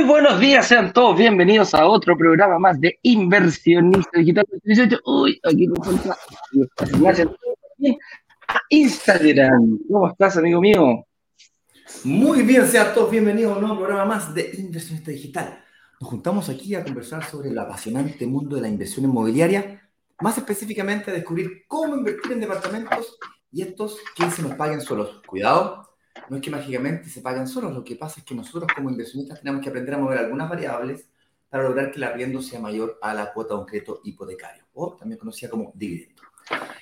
Muy buenos días, sean todos bienvenidos a otro programa más de Inversionista Digital 18. Uy, aquí me falta a Instagram. ¿Cómo estás, amigo mío? Muy bien, sean todos bienvenidos a un nuevo programa más de Inversionista Digital. Nos juntamos aquí a conversar sobre el apasionante mundo de la inversión inmobiliaria, más específicamente a descubrir cómo invertir en departamentos y estos que se nos paguen solos. Cuidado, no es que mágicamente se paguen solos, lo que pasa es que nosotros como inversionistas tenemos que aprender a mover algunas variables para lograr que el arriendo sea mayor a la cuota de un crédito hipotecario, o también conocida como dividendo.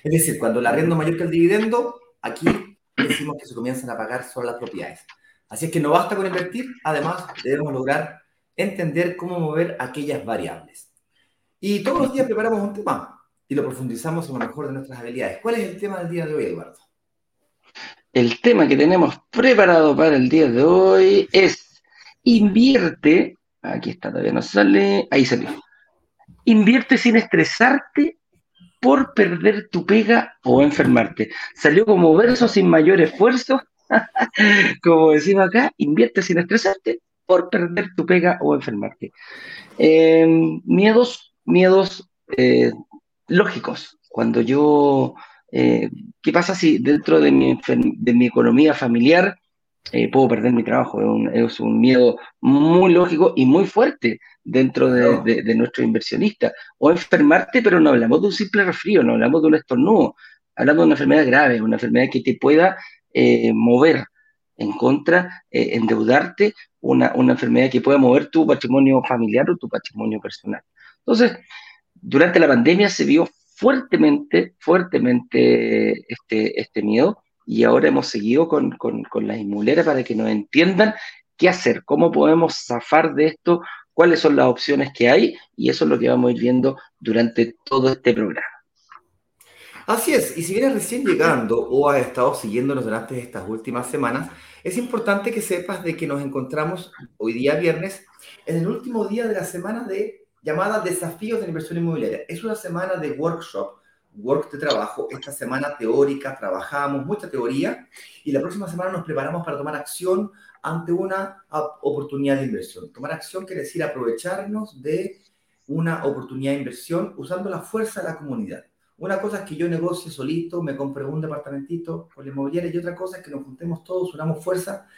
Es decir, cuando el arriendo es mayor que el dividendo, aquí decimos que se comienzan a pagar solo las propiedades. Así es que no basta con invertir, además debemos lograr entender cómo mover aquellas variables. Y todos los días preparamos un tema y lo profundizamos en lo mejor de nuestras habilidades. ¿Cuál es el tema del día de hoy, Eduardo? El tema que tenemos preparado para el día de hoy es invierte, aquí está, todavía no sale, ahí salió. Invierte sin estresarte por perder tu pega o enfermarte. Salió como verso sin mayor esfuerzo, como decimos acá, invierte sin estresarte por perder tu pega o enfermarte. Em, miedos, miedos eh, lógicos. Cuando yo eh, ¿Qué pasa si dentro de mi, de mi economía familiar eh, puedo perder mi trabajo? Es un, miedo muy lógico y muy fuerte dentro de, de, nuestros inversionistas. O enfermarte, pero no hablamos de un simple resfrío, no hablamos de un estornudo, hablamos de una enfermedad grave, una enfermedad que te pueda eh, mover en contra, endeudarte, una, una enfermedad que pueda mover tu patrimonio familiar o tu patrimonio personal. Entonces, durante la pandemia se vio fuertemente, fuertemente este, este miedo y ahora hemos seguido con, con, con las inmobiliarias para que nos entiendan qué hacer, cómo podemos zafar de esto, cuáles son las opciones que hay y eso es lo que vamos a ir viendo durante todo este programa. Así es, y si vienes recién llegando o has estado siguiéndonos durante estas últimas semanas, es importante que sepas de que nos encontramos hoy día viernes en el último día de la semana de llamada Desafíos de la Inversión Inmobiliaria. Es una semana de workshop, work de trabajo. Esta semana teórica, trabajamos mucha teoría y la próxima semana nos preparamos para tomar acción ante una oportunidad de inversión. Tomar acción quiere decir aprovecharnos de una oportunidad de inversión usando la fuerza de la comunidad. Una cosa es que yo negocie solito, me compre un departamentito con la inmobiliaria y otra cosa es que nos juntemos todos, unamos fuerza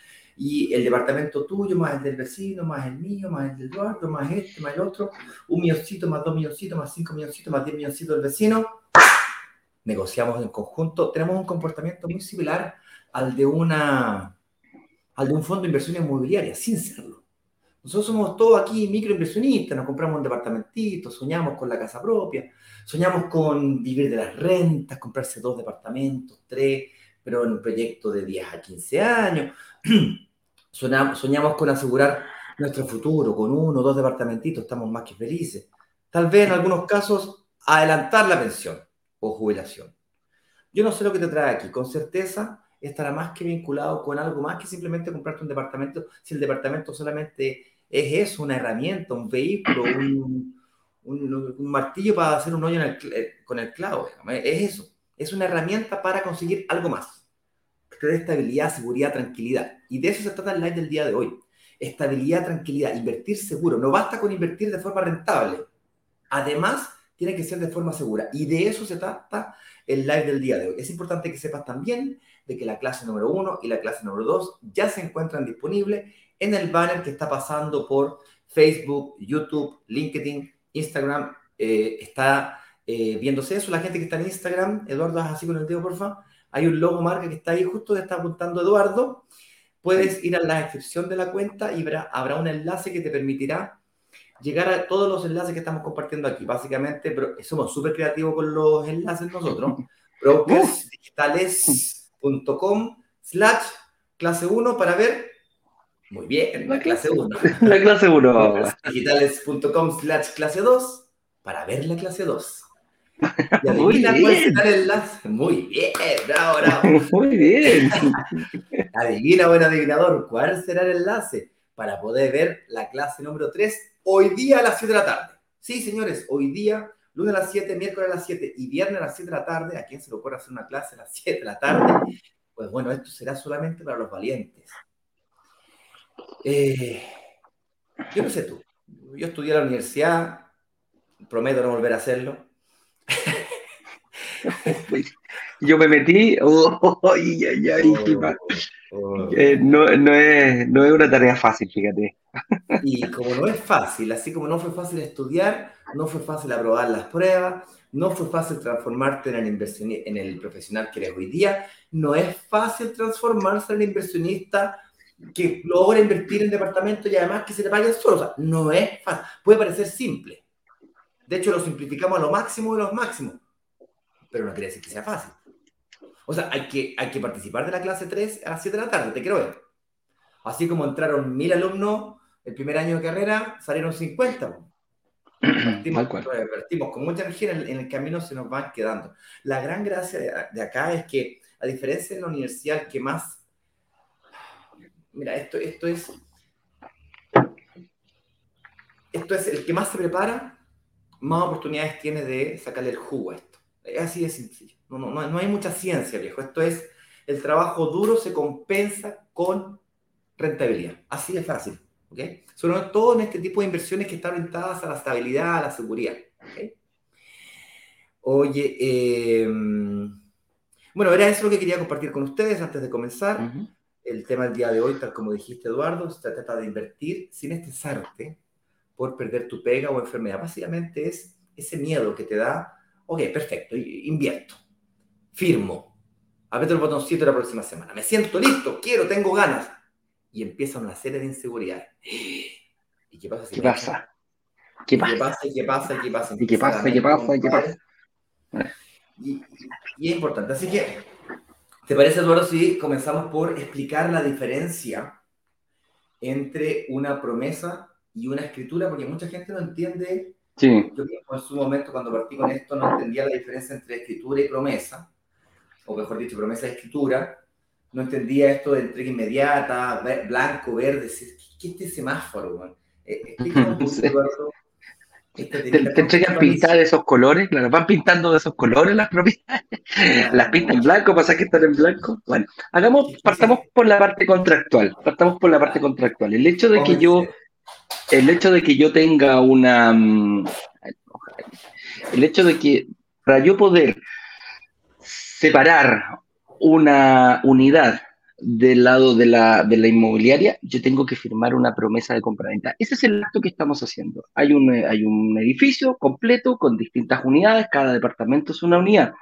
y el departamento tuyo, más el del vecino, más el mío, más el del Eduardo, más este, más el otro, un milloncito, más dos milloncitos, más cinco milloncitos, más diez milloncitos del vecino, negociamos en conjunto, tenemos un comportamiento muy similar al de una al de un fondo de inversión inmobiliaria, sin serlo. Nosotros somos todos aquí microinversionistas, nos compramos un departamentito, soñamos con la casa propia, soñamos con vivir de las rentas, comprarse dos departamentos, tres, pero en un proyecto de 10 a 15 años. soñamos con asegurar nuestro futuro, con uno o dos departamentitos, estamos más que felices. Tal vez en algunos casos adelantar la pensión o jubilación. Yo no sé lo que te trae aquí, con certeza estará más que vinculado con algo más que simplemente comprarte un departamento, si el departamento solamente es eso, una herramienta, un vehículo, un, martillo para hacer un hoyo eh, con el clavo, es eso, es una herramienta para conseguir algo más de estabilidad, seguridad, tranquilidad. Y de eso se trata el live del día de hoy. Estabilidad, tranquilidad, invertir seguro. No basta con invertir de forma rentable. Además, tiene que ser de forma segura. Y de eso se trata el live del día de hoy. Es importante que sepas también de que la clase número uno y la clase número dos ya se encuentran disponibles en el banner que está pasando por Facebook, YouTube, LinkedIn, Instagram. Eh, está eh, viéndose eso. La gente que está en Instagram, Eduardo, así con el dedo, por favor hay un logo marca que está ahí justo, que está apuntando Eduardo. Puedes ir a la descripción de la cuenta y habrá, un enlace que te permitirá llegar a todos los enlaces que estamos compartiendo aquí. Básicamente, pero somos súper creativos con los enlaces nosotros. brokersdigitales.com slash clase 1 para ver. Muy bien, la clase 1. La clase 1. digitales.com slash clase 2 para ver la clase 2. Y adivina cuál será el enlace. Muy bien, bravo, bravo. Muy bien. Adivina, buen adivinador, cuál será el enlace para poder ver la clase número 3 hoy día a las 7 de la tarde. Sí, señores, hoy día, lunes a las 7, miércoles a las 7 y viernes a las 7 de la tarde. ¿A quién se le ocurre hacer una clase a las 7 de la tarde? Pues bueno, esto será solamente para los valientes. Eh, Yo no sé tú. Yo estudié en la universidad, prometo no volver a hacerlo. Yo me metí, oh, ay, ay, ay, oh, eh, no, no, es, no es una tarea fácil, fíjate. Y como no es fácil, así como no fue fácil estudiar, no fue fácil aprobar las pruebas, no fue fácil transformarte en el, inversionista, en el profesional que eres hoy día, no es fácil transformarse en el inversionista que logra invertir en departamento y además que se te pague solo. O sea, no es fácil. Puede parecer simple. De hecho, lo simplificamos a lo máximo de los máximos. Pero no quiere decir que sea fácil. O sea, hay que, hay que participar de la clase 3 a las 7 de la tarde, te quiero ver. Así como entraron mil alumnos el primer año de carrera, salieron 50. Partimos, partimos, con mucha energía en el, camino, se nos van quedando. La gran gracia de, acá es que, a diferencia de la universidad, que más mira, esto, esto es, esto es el que más se prepara, más oportunidades tiene de sacarle el jugo a esto. Es así de sencillo. No, no, no, hay mucha ciencia, viejo. Esto es, el trabajo duro se compensa con rentabilidad. Así de fácil. ¿ok? Sobre todo en este tipo de inversiones que están orientadas a la estabilidad, a la seguridad. Oye, em, bueno, era eso lo que quería compartir con ustedes antes de comenzar el tema del día de hoy, tal como dijiste, Eduardo, se trata de invertir sin estresarte por perder tu pega o enfermedad. Básicamente es ese miedo que te da, ok, perfecto, invierto, firmo, aprieto el botoncito la próxima semana, me siento listo, quiero, tengo ganas. Y empieza una serie de inseguridades. ¿Y qué pasa? ¿Qué pasa? ¿Qué pasa? ¿Qué pasa? ¿Qué pasa? ¿Y qué pasa? ¿Qué pasa? ¿Qué pasa? Y, y es importante. Así que ¿Te parece, Eduardo, si comenzamos por explicar la diferencia entre una promesa y una escritura? Porque mucha gente no entiende. Sí. Yo en su momento, cuando partí con esto, no entendía la diferencia entre escritura y promesa, o mejor dicho, promesa y escritura. No entendía esto de entrega inmediata, blanco, verde. ¿Qué es este semáforo? Eh, explícanos un poco, Eduardo, te, te entregan pintadas de esos colores, claro, van pintando de esos colores las propiedades, las pintan en blanco, pasa que están en blanco. Bueno, hagamos, partamos por la parte contractual, partamos por la parte contractual. El hecho de que yo, el hecho de que yo tenga una, mm, el hecho de que para yo poder separar una unidad del lado de la, de la inmobiliaria, yo tengo que firmar una promesa de compraventa. Ese es el acto que estamos haciendo. Hay un, eh, hay un edificio completo con distintas unidades, cada departamento es una unidad.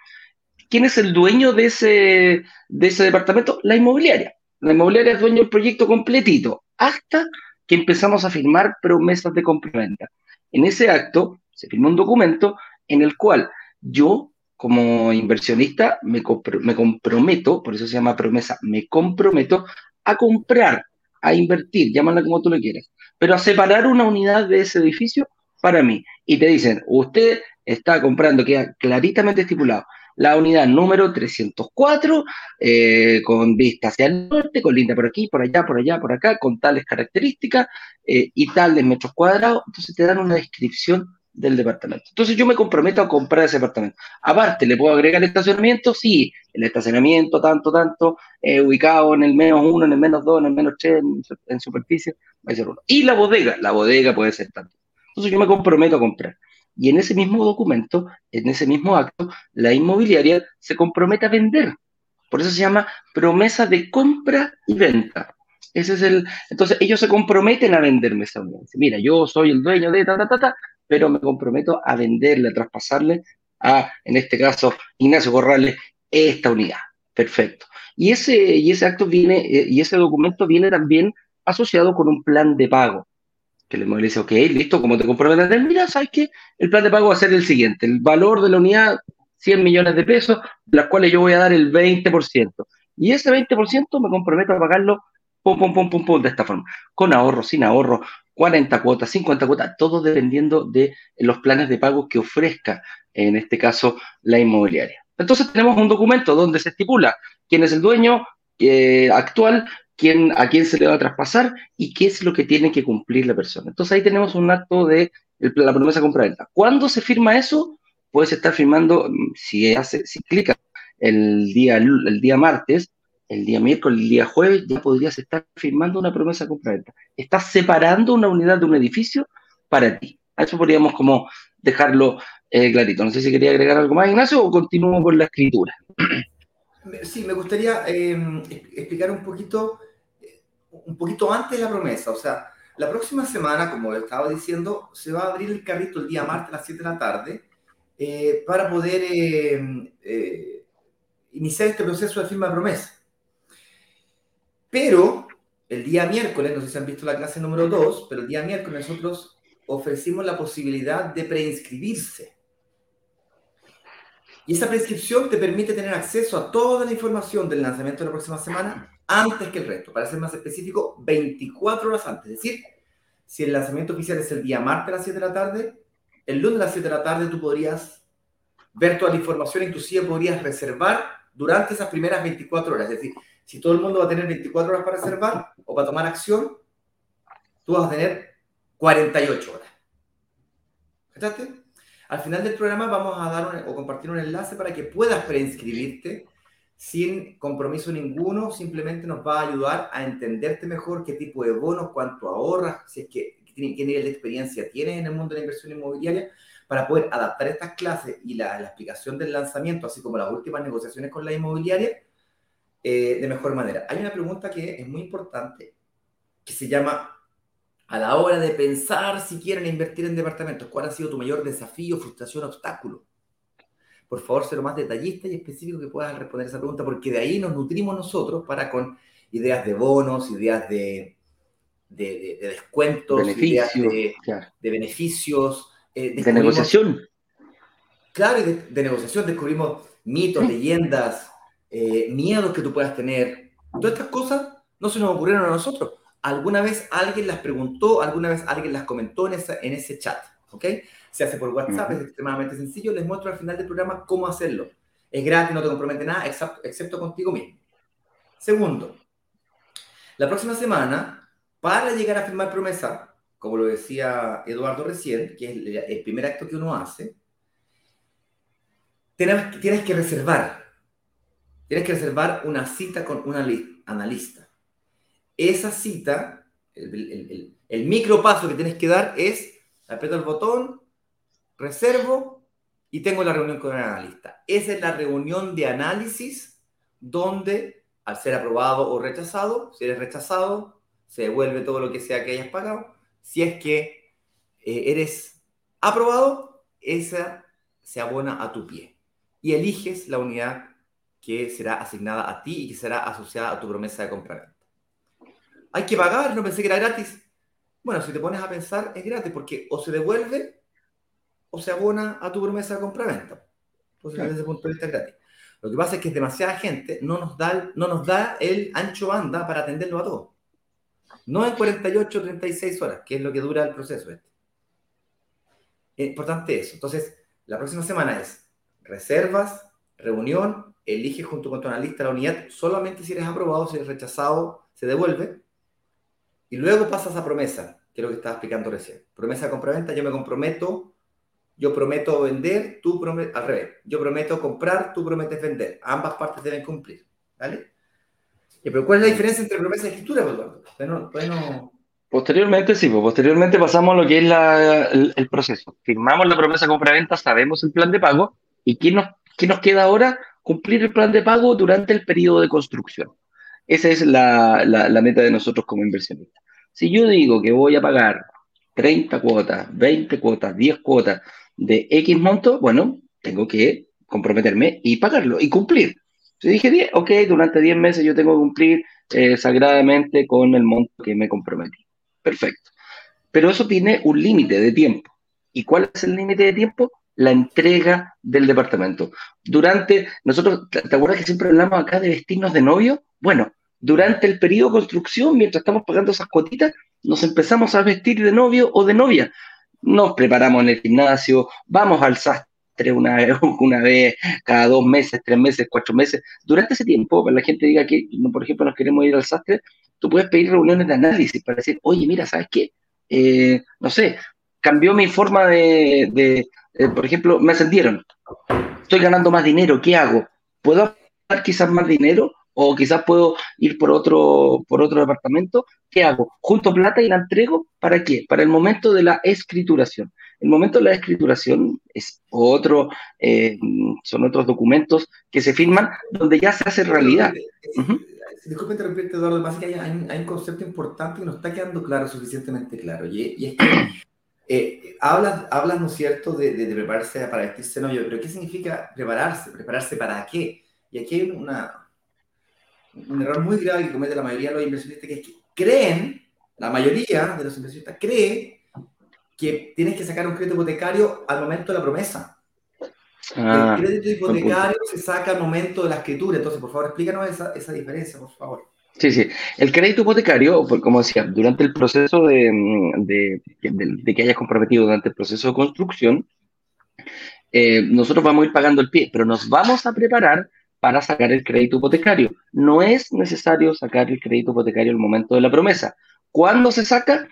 ¿Quién es el dueño de ese, de ese departamento? La inmobiliaria. La inmobiliaria es dueño del proyecto completito, hasta que empezamos a firmar promesas de compraventa. En ese acto se firma un documento en el cual yo como inversionista me, me comprometo, por eso se llama promesa, me comprometo a comprar, a invertir, llámala como tú lo quieras, pero a separar una unidad de ese edificio para mí. Y te dicen, usted está comprando, queda claritamente estipulado, la unidad número 304, eh, con vista hacia el norte, con linda por aquí, por allá, por allá, por acá, con tales características eh, y tales metros cuadrados. Entonces te dan una descripción del departamento. Entonces yo me comprometo a comprar ese departamento. Aparte, ¿le puedo agregar estacionamiento? Sí, el estacionamiento tanto, tanto, eh, ubicado en el menos uno, en el menos dos, en el menos tres, en, superficie, va a ser uno. Y la bodega, la bodega puede ser tanto. Entonces yo me comprometo a comprar. Y en ese mismo documento, en ese mismo acto, la inmobiliaria se compromete a vender. Por eso se llama promesa de compra y venta. Ese es el. Entonces, ellos se comprometen a venderme esa unidad. Mira, yo soy el dueño de ta, ta, ta, ta, pero me comprometo a venderle, a traspasarle a, en este caso, Ignacio Corrales, esta unidad. Perfecto. Y ese, y ese acto viene, eh, y ese documento viene también asociado con un plan de pago. Que le dice, ok, listo, como te comprometes, mira, ¿sabes qué? El plan de pago va a ser el siguiente. El valor de la unidad, 100 millones de pesos, las cuales yo voy a dar el 20%. Y ese 20% me comprometo a pagarlo pum, pum, pum, pum, pum, de esta forma. Con ahorro, sin ahorro, 40 cuotas, 50 cuotas, todo dependiendo de los planes de pago que ofrezca, en este caso, la inmobiliaria. Entonces tenemos un documento donde se estipula quién es el dueño eh, actual, a quién se le va a traspasar y qué es lo que tiene que cumplir la persona. Entonces ahí tenemos un acto de la promesa compra-venta. ¿Cuándo se firma eso? Puedes estar firmando, mm, si, hace, si clica el día, el día martes, el día miércoles, el día jueves, ya podrías estar firmando una promesa compra-venta. Estás separando una unidad de un edificio para ti. A eso podríamos como dejarlo eh, clarito. No sé si quería agregar algo más, Ignacio, o continúo con la escritura. Sí, me gustaría em, explicar un poquito, un poquito antes de la promesa. O sea, la próxima semana, como estaba diciendo, se va a abrir el carrito el día martes a las 7 de la tarde eh, para poder em, eh, iniciar este proceso de firma de promesa. Pero el día miércoles, no sé si han visto la clase número 2, pero el día miércoles nosotros ofrecimos la posibilidad de preinscribirse. Y esa prescripción te permite tener acceso a toda la información del lanzamiento de la próxima semana antes que el resto. Para ser más específico, 24 horas antes. Es decir, si el lanzamiento oficial es el día martes a las 7 de la tarde, el lunes a las 7 de la tarde tú podrías ver toda la información, inclusive podrías reservar durante esas primeras 24 horas. Es decir, si todo el mundo va a tener 24 horas para reservar o para tomar acción, tú vas a tener 48 horas. ¿Cachaste? Al final del programa vamos a dar o compartir un enlace para que puedas preinscribirte sin compromiso ninguno, simplemente nos va a ayudar a entenderte mejor qué tipo de bonos, cuánto ahorras, si es que, qué nivel de experiencia tienes en el mundo de la inversión inmobiliaria, para poder adaptar estas clases y la, la explicación del lanzamiento, así como las últimas negociaciones con la inmobiliaria, eh, de mejor manera. Hay una pregunta que es muy importante, que se llama a la hora de pensar si quieren invertir en departamentos, ¿cuál ha sido tu mayor desafío, frustración, obstáculo? Por favor, ser lo más detallista y específico que puedas responder esa pregunta, porque de ahí nos nutrimos nosotros para con ideas de bonos, ideas de, de, descuentos, ideas de, beneficios. Eh, de negociación. Claro, de, de negociación descubrimos mitos, leyendas, eh, miedos que tú puedas tener. Todas estas cosas no se nos ocurrieron a nosotros alguna vez alguien las preguntó, alguna vez alguien las comentó en, en ese chat, ¿ok? Se hace por WhatsApp, es extremadamente sencillo, les muestro al final del programa cómo hacerlo. Es gratis, no te compromete nada, excepto, excepto contigo mismo. Segundo, la próxima semana, para llegar a firmar promesa, como lo decía Eduardo recién, que es el, primer acto que uno hace, tienes, tienes que reservar, tienes que reservar una cita con un analista esa cita, el, micro paso que tienes que dar es, aprieto el botón, reservo y tengo la reunión con el analista. Esa es la reunión de análisis donde, al ser aprobado o rechazado, si eres rechazado, se devuelve todo lo que sea que hayas pagado. Si es que eh, eres aprobado, esa se abona a tu pie. Y eliges la unidad que será asignada a ti y que será asociada a tu promesa de compra hay que pagar, no pensé que era gratis. Bueno, si te pones a pensar, es gratis porque o se devuelve o se abona a tu promesa de compra-venta. Entonces, desde ese punto de vista es gratis. Lo que pasa es que es demasiada gente, no nos da, no nos da el ancho banda para atenderlo a todos. No en 48 o 36 horas, que es lo que dura el proceso este. Es importante eso. Entonces, la próxima semana es reservas, reunión, elige junto con tu analista la unidad, solamente si eres aprobado, si eres rechazado, se devuelve. Y luego pasas a promesa, que es lo que estaba explicando recién. Promesa compraventa, yo me comprometo, yo prometo vender, tú prometes, al revés, yo prometo comprar, tú prometes vender. Ambas partes deben cumplir, ¿vale? pero ¿cuál es la diferencia entre promesa y escritura, bueno... Posteriormente, sí, pues posteriormente pasamos a lo que es el, proceso. Firmamos la promesa de compraventa, sabemos el plan de pago, y ¿qué nos, qué nos queda ahora? Cumplir el plan de pago durante el periodo de construcción. Esa es la, meta de nosotros como inversionistas. Si yo digo que voy a pagar 30 cuotas, 20 cuotas, 10 cuotas de X monto, bueno, tengo que comprometerme y pagarlo y cumplir. Si dije 10, ok, durante 10 meses yo tengo que cumplir eh, sagradamente con el monto que me comprometí. Perfecto. Pero eso tiene un límite de tiempo. ¿Y cuál es el límite de tiempo? La entrega del departamento. Durante, nosotros, ¿te acuerdas que siempre hablamos acá de vestirnos de novio? Bueno, durante el periodo de construcción, mientras estamos pagando esas cuotitas, nos empezamos a vestir de novio o de novia. Nos preparamos en el gimnasio, vamos al sastre una vez, una vez cada dos meses, tres meses, cuatro meses. Durante ese tiempo, para la gente diga que, por ejemplo, nos queremos ir al sastre, tú puedes pedir reuniones de análisis para decir, oye, mira, ¿sabes qué? Eh, no sé, cambió mi forma de, eh, por ejemplo, me ascendieron, estoy ganando más dinero, ¿qué hago? ¿Puedo dar quizás más dinero? o quizás puedo ir por otro, por otro departamento. ¿Qué hago? Junto plata y la entrego. ¿Para qué? Para el momento de la escrituración. El momento de la escrituración es otro, eh, son otros documentos que se firman donde ya se hace realidad. Disculpe interrumpirte, Eduardo, pasa que hay, un concepto importante que no está quedando claro, suficientemente claro, y, es que eh, hablas, hablas, ¿no es cierto?, de, prepararse para vestirse novio, pero ¿qué significa prepararse? ¿Prepararse para qué? Y aquí hay una, un error muy grave que comete la mayoría de los inversionistas, que es que creen, la mayoría de los inversionistas cree que tienes que sacar un crédito hipotecario al momento de la promesa. Ah, el crédito hipotecario se saca al momento de la escritura. Entonces, por favor, explícanos esa, esa diferencia, por favor. Sí, sí. El crédito hipotecario, pues, como decía, durante el proceso de, de, que hayas comprometido durante el proceso de construcción, eh, nosotros vamos a ir pagando el pie, pero nos vamos a preparar para sacar el crédito hipotecario. No es necesario sacar el crédito hipotecario al momento de la promesa. ¿Cuándo se saca?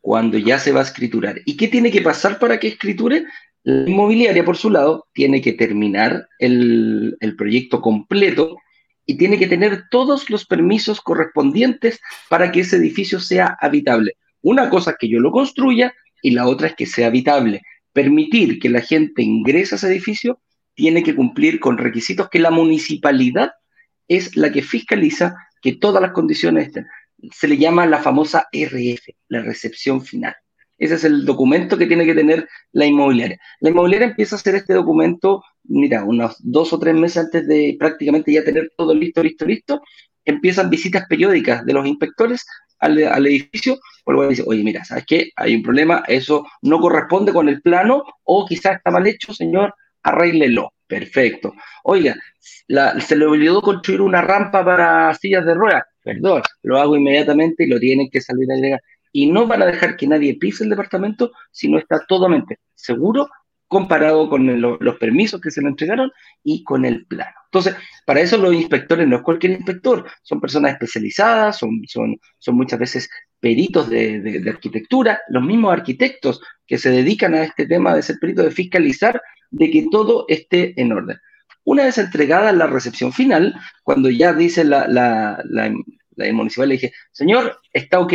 Cuando ya se va a escriturar. ¿Y qué tiene que pasar para que escriture? La inmobiliaria, por su lado, tiene que terminar el proyecto completo y tiene que tener todos los permisos correspondientes para que ese edificio sea habitable. Una cosa es que yo lo construya y la otra es que sea habitable. Permitir que la gente ingrese a ese edificio tiene que cumplir con requisitos que la municipalidad es la que fiscaliza que todas las condiciones estén. Se le llama la famosa RF, la recepción final. Ese es el documento que tiene que tener la inmobiliaria. La inmobiliaria empieza a hacer este documento, mira, unos dos o tres meses antes de prácticamente ya tener todo listo, listo, listo. Empiezan visitas periódicas de los inspectores al, edificio, por lo cual dice, oye, mira, ¿sabes qué? Hay un problema, eso no corresponde con el plano o quizás está mal hecho, señor, arréglelo. Perfecto. Oiga, se le olvidó construir una rampa para sillas de ruedas. Perdón, lo hago inmediatamente y lo tienen que salir a agregar. Y no van a dejar que nadie pise el departamento si no está totalmente seguro comparado con los permisos que se le entregaron y con el plano. Entonces, para eso los inspectores no es cualquier inspector, son personas especializadas, son, son, son muchas veces peritos de, de, arquitectura, los mismos arquitectos que se dedican a este tema de ser peritos de fiscalizar de que todo esté en orden. Una vez entregada la recepción final, cuando ya dice la, la, la, municipal, le dije, señor, ¿está ok?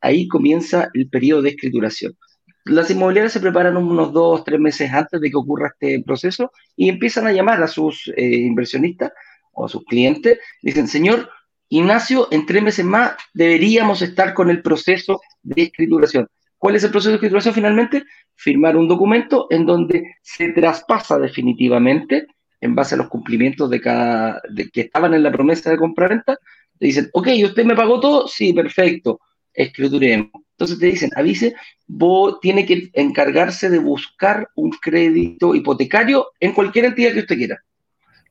Ahí comienza el periodo de escrituración. Las inmobiliarias se preparan unos dos, tres meses antes de que ocurra este proceso y empiezan a llamar a sus eh, inversionistas o a sus clientes. Dicen, señor, Ignacio, en tres meses más deberíamos estar con el proceso de escrituración. ¿Cuál es el proceso de escrituración finalmente? Firmar un documento en donde se traspasa definitivamente, en base a los cumplimientos de cada, de, que estaban en la promesa de compra-venta, te dicen, ok, ¿usted me pagó todo? Sí, perfecto, escrituremos. Entonces te dicen, avise, vos tiene que encargarse de buscar un crédito hipotecario en cualquier entidad que usted quiera.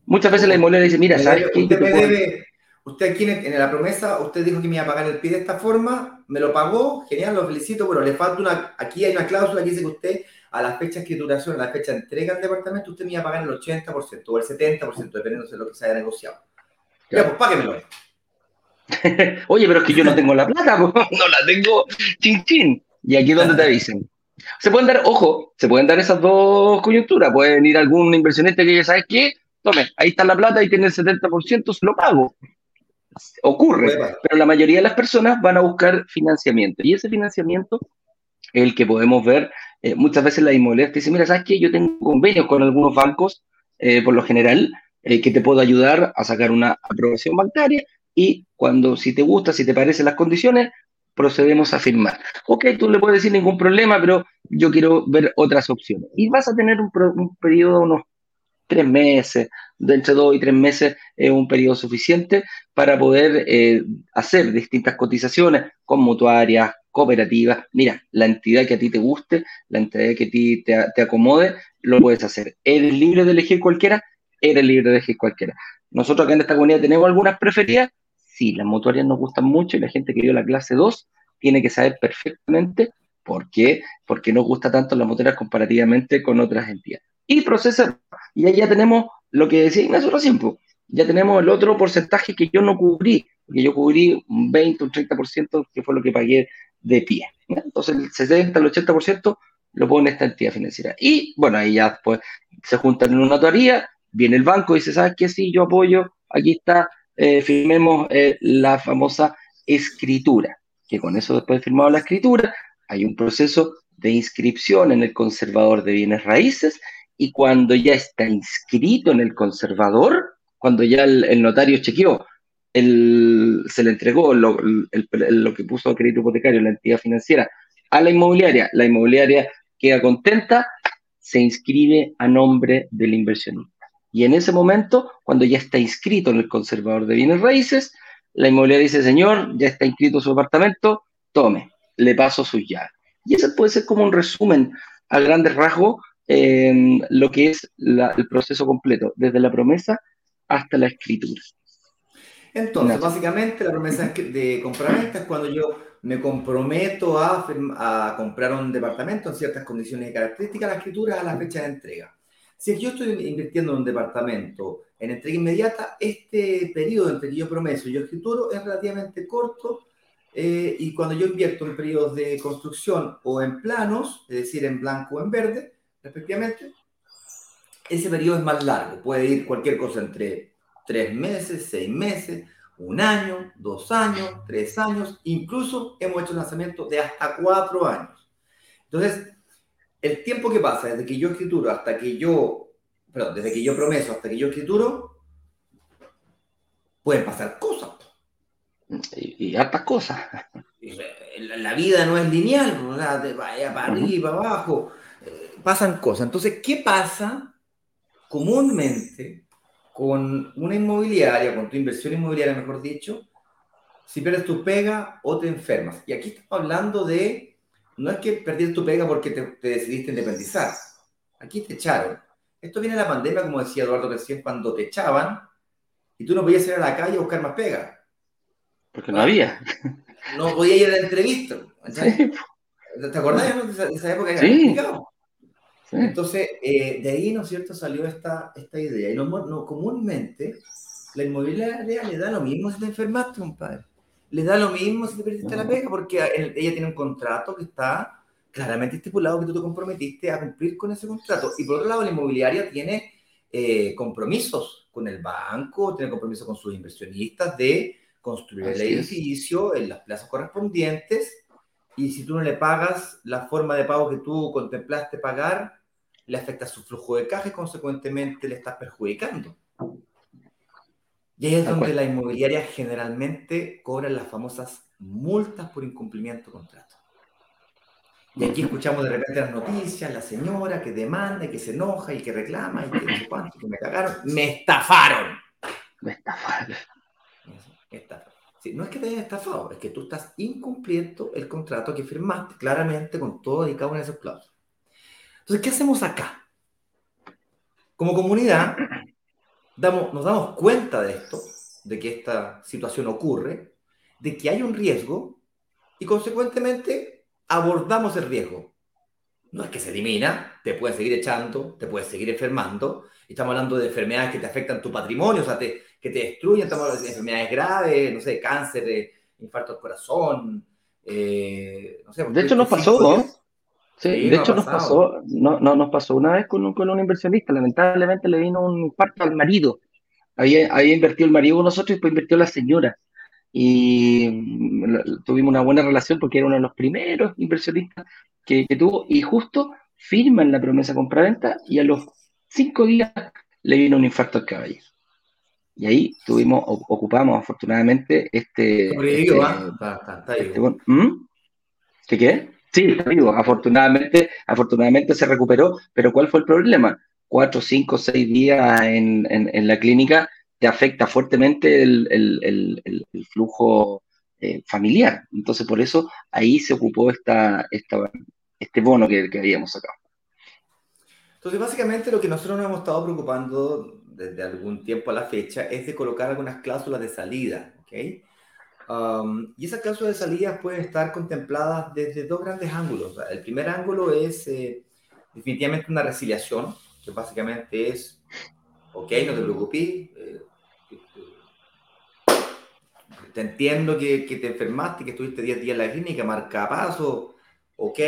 Muchas veces la inmobiliaria dice, mira, ¿sabes qué? Usted aquí en, la promesa, usted dijo que me iba a pagar el pie de esta forma, me lo pagó, genial, lo felicito, pero le falta una, aquí hay una cláusula que dice que usted a la fecha de escrituración, a la fecha de entrega al departamento, usted me iba a pagar el 80% o el 70%, dependiendo de lo que se haya negociado. Ya, pues páguemelo. Oye, pero es que yo no tengo la plata, no la tengo chin chin. Y aquí es donde te dicen. Se pueden dar, ojo, se pueden dar esas dos coyunturas. Pueden ir algún inversionista que ya sabes qué, tome, ahí está la plata y tiene el 70%, se lo pago ocurre, pero la mayoría de las personas van a buscar financiamiento y ese financiamiento es el que podemos ver eh, muchas veces la inmobiliaria te dice, mira, ¿sabes qué? Yo tengo convenios con algunos bancos, eh, por lo general, eh, que te puedo ayudar a sacar una aprobación bancaria y cuando, si te gusta, si te parecen las condiciones, procedemos a firmar. Ok, tú le puedes decir ningún problema, pero yo quiero ver otras opciones. Y vas a tener un, un periodo, unos tres meses, de entre dos y tres meses es un periodo suficiente para poder eh, hacer distintas cotizaciones con mutuarias, cooperativas. Mira, la entidad que a ti te guste, la entidad que a ti te, acomode, lo puedes hacer. ¿Eres libre de elegir cualquiera? Eres libre de elegir cualquiera. Nosotros acá en esta comunidad tenemos algunas preferidas. Sí, las mutuarias nos gustan mucho y la gente que dio la clase 2 tiene que saber perfectamente por qué, porque nos gusta tanto las mutuarias comparativamente con otras entidades y procesar. Y ahí ya tenemos lo que decía Ignacio recién, ya tenemos el otro porcentaje que yo no cubrí, porque yo cubrí un 20, un 30%, que fue lo que pagué de pie. Entonces el 60, el 80% lo pone esta entidad financiera. Y bueno, ahí ya después se juntan en una notaría, viene el banco y dice, ¿sabes qué? Sí, yo apoyo, aquí está eh, firmemos eh, la famosa escritura, que con eso después de firmado la escritura, hay un proceso de inscripción en el conservador de bienes raíces y cuando ya está inscrito en el conservador, cuando ya el, notario chequeó, se le entregó lo, lo, que puso a crédito hipotecario la entidad financiera a la inmobiliaria, la inmobiliaria queda contenta, se inscribe a nombre del inversionista. Y en ese momento, cuando ya está inscrito en el conservador de bienes raíces, la inmobiliaria dice, señor, ya está inscrito su apartamento, tome, le paso sus llaves. Y ese puede ser como un resumen a grandes rasgos en lo que es el proceso completo, desde la promesa hasta la escritura. Entonces, básicamente la promesa de compraventa es cuando yo me comprometo a, a, comprar un departamento en ciertas condiciones y características, la escritura a la fecha de entrega. Si yo estoy invirtiendo en un departamento en entrega inmediata, este periodo entre que yo promeso y yo escrituro es relativamente corto eh, y cuando yo invierto en periodos de construcción o en planos, es decir, en blanco o en verde, respectivamente, ese periodo es más largo. Puede ir cualquier cosa entre tres meses, seis meses, un año, dos años, tres años, incluso hemos hecho lanzamientos de hasta cuatro años. Entonces, el tiempo que pasa desde que yo escrituro hasta que yo, perdón, desde que yo promeso hasta que yo escrituro, pueden pasar cosas. Y, hartas cosas. La vida no es lineal, ¿no? vaya para arriba, para abajo, eh, pasan cosas. Entonces, ¿qué pasa comúnmente con una inmobiliaria, con tu inversión inmobiliaria, mejor dicho, si pierdes tu pega o te enfermas. Y aquí estamos hablando de, no es que perdiste tu pega porque te, decidiste independizar, aquí te echaron. Esto viene de la pandemia, como decía Eduardo recién, cuando te echaban y tú no podías ir a la calle a buscar más pega. Porque no había. No podías ir a la entrevista. ¿Te acordás de esa, época? sí. Entonces, eh, de ahí, ¿no es cierto?, salió esta, esta idea. Y no, no, comúnmente la inmobiliaria le da lo mismo si te enfermaste, compadre. Le da lo mismo si te perdiste la pega, porque ella tiene un contrato que está claramente estipulado que tú te comprometiste a cumplir con ese contrato. Y por otro lado, la inmobiliaria tiene eh, compromisos con el banco, tiene compromisos con sus inversionistas de construir el edificio en las plazas correspondientes. Y si tú no le pagas la forma de pago que tú contemplaste pagar, le afecta su flujo de caja y consecuentemente le estás perjudicando. Y ahí es donde la inmobiliaria generalmente cobra las famosas multas por incumplimiento de contrato. Y aquí escuchamos de repente las noticias, la señora que demanda y que se enoja y que reclama y que cuánto, que me cagaron. ¡Me estafaron! Me estafaron. no es que te hayan estafado, es que tú estás incumpliendo el contrato que firmaste claramente con todo y cada una de esas cláusulas. Entonces, ¿qué hacemos acá? Como comunidad, damos, nos damos cuenta de esto, de que esta situación ocurre, de que hay un riesgo y consecuentemente abordamos el riesgo. No es que se elimina, te puedes seguir echando, te puedes seguir enfermando. Estamos hablando de enfermedades que te afectan tu patrimonio, o sea, que te destruyen, estamos hablando de enfermedades graves, no sé, cáncer, infarto del corazón. Eh, no sé, de hecho, nos pasó, ¿no? Sí, de hecho nos pasó, no, no, nos pasó una vez con un, con un inversionista, lamentablemente le vino un infarto al marido. Había, había invertido el marido con nosotros y después invirtió la señora. Y mm, tuvimos una buena relación porque era uno de los primeros inversionistas que, que tuvo. Y justo firman la promesa compraventa y a los cinco días le vino un infarto al caballero. Y ahí tuvimos, ocupamos afortunadamente este. este, ¿ah? este ¿Mm? ¿Qué Sí, vivo. Afortunadamente, afortunadamente se recuperó, pero ¿cuál fue el problema? Cuatro, cinco, seis días en, la clínica te afecta fuertemente el, flujo eh, familiar. Entonces, por eso ahí se ocupó esta, este bono que, que habíamos sacado. Entonces, básicamente lo que nosotros nos hemos estado preocupando desde algún tiempo a la fecha es de colocar algunas cláusulas de salida, ¿ok? Y esas cláusulas de salida pueden estar contempladas desde dos grandes ángulos. El primer ángulo es eh, definitivamente una resiliación, que básicamente es, ok, no te preocupes, eh, te entiendo que, que, te enfermaste, que estuviste 10 días en la clínica, marca paso, ok,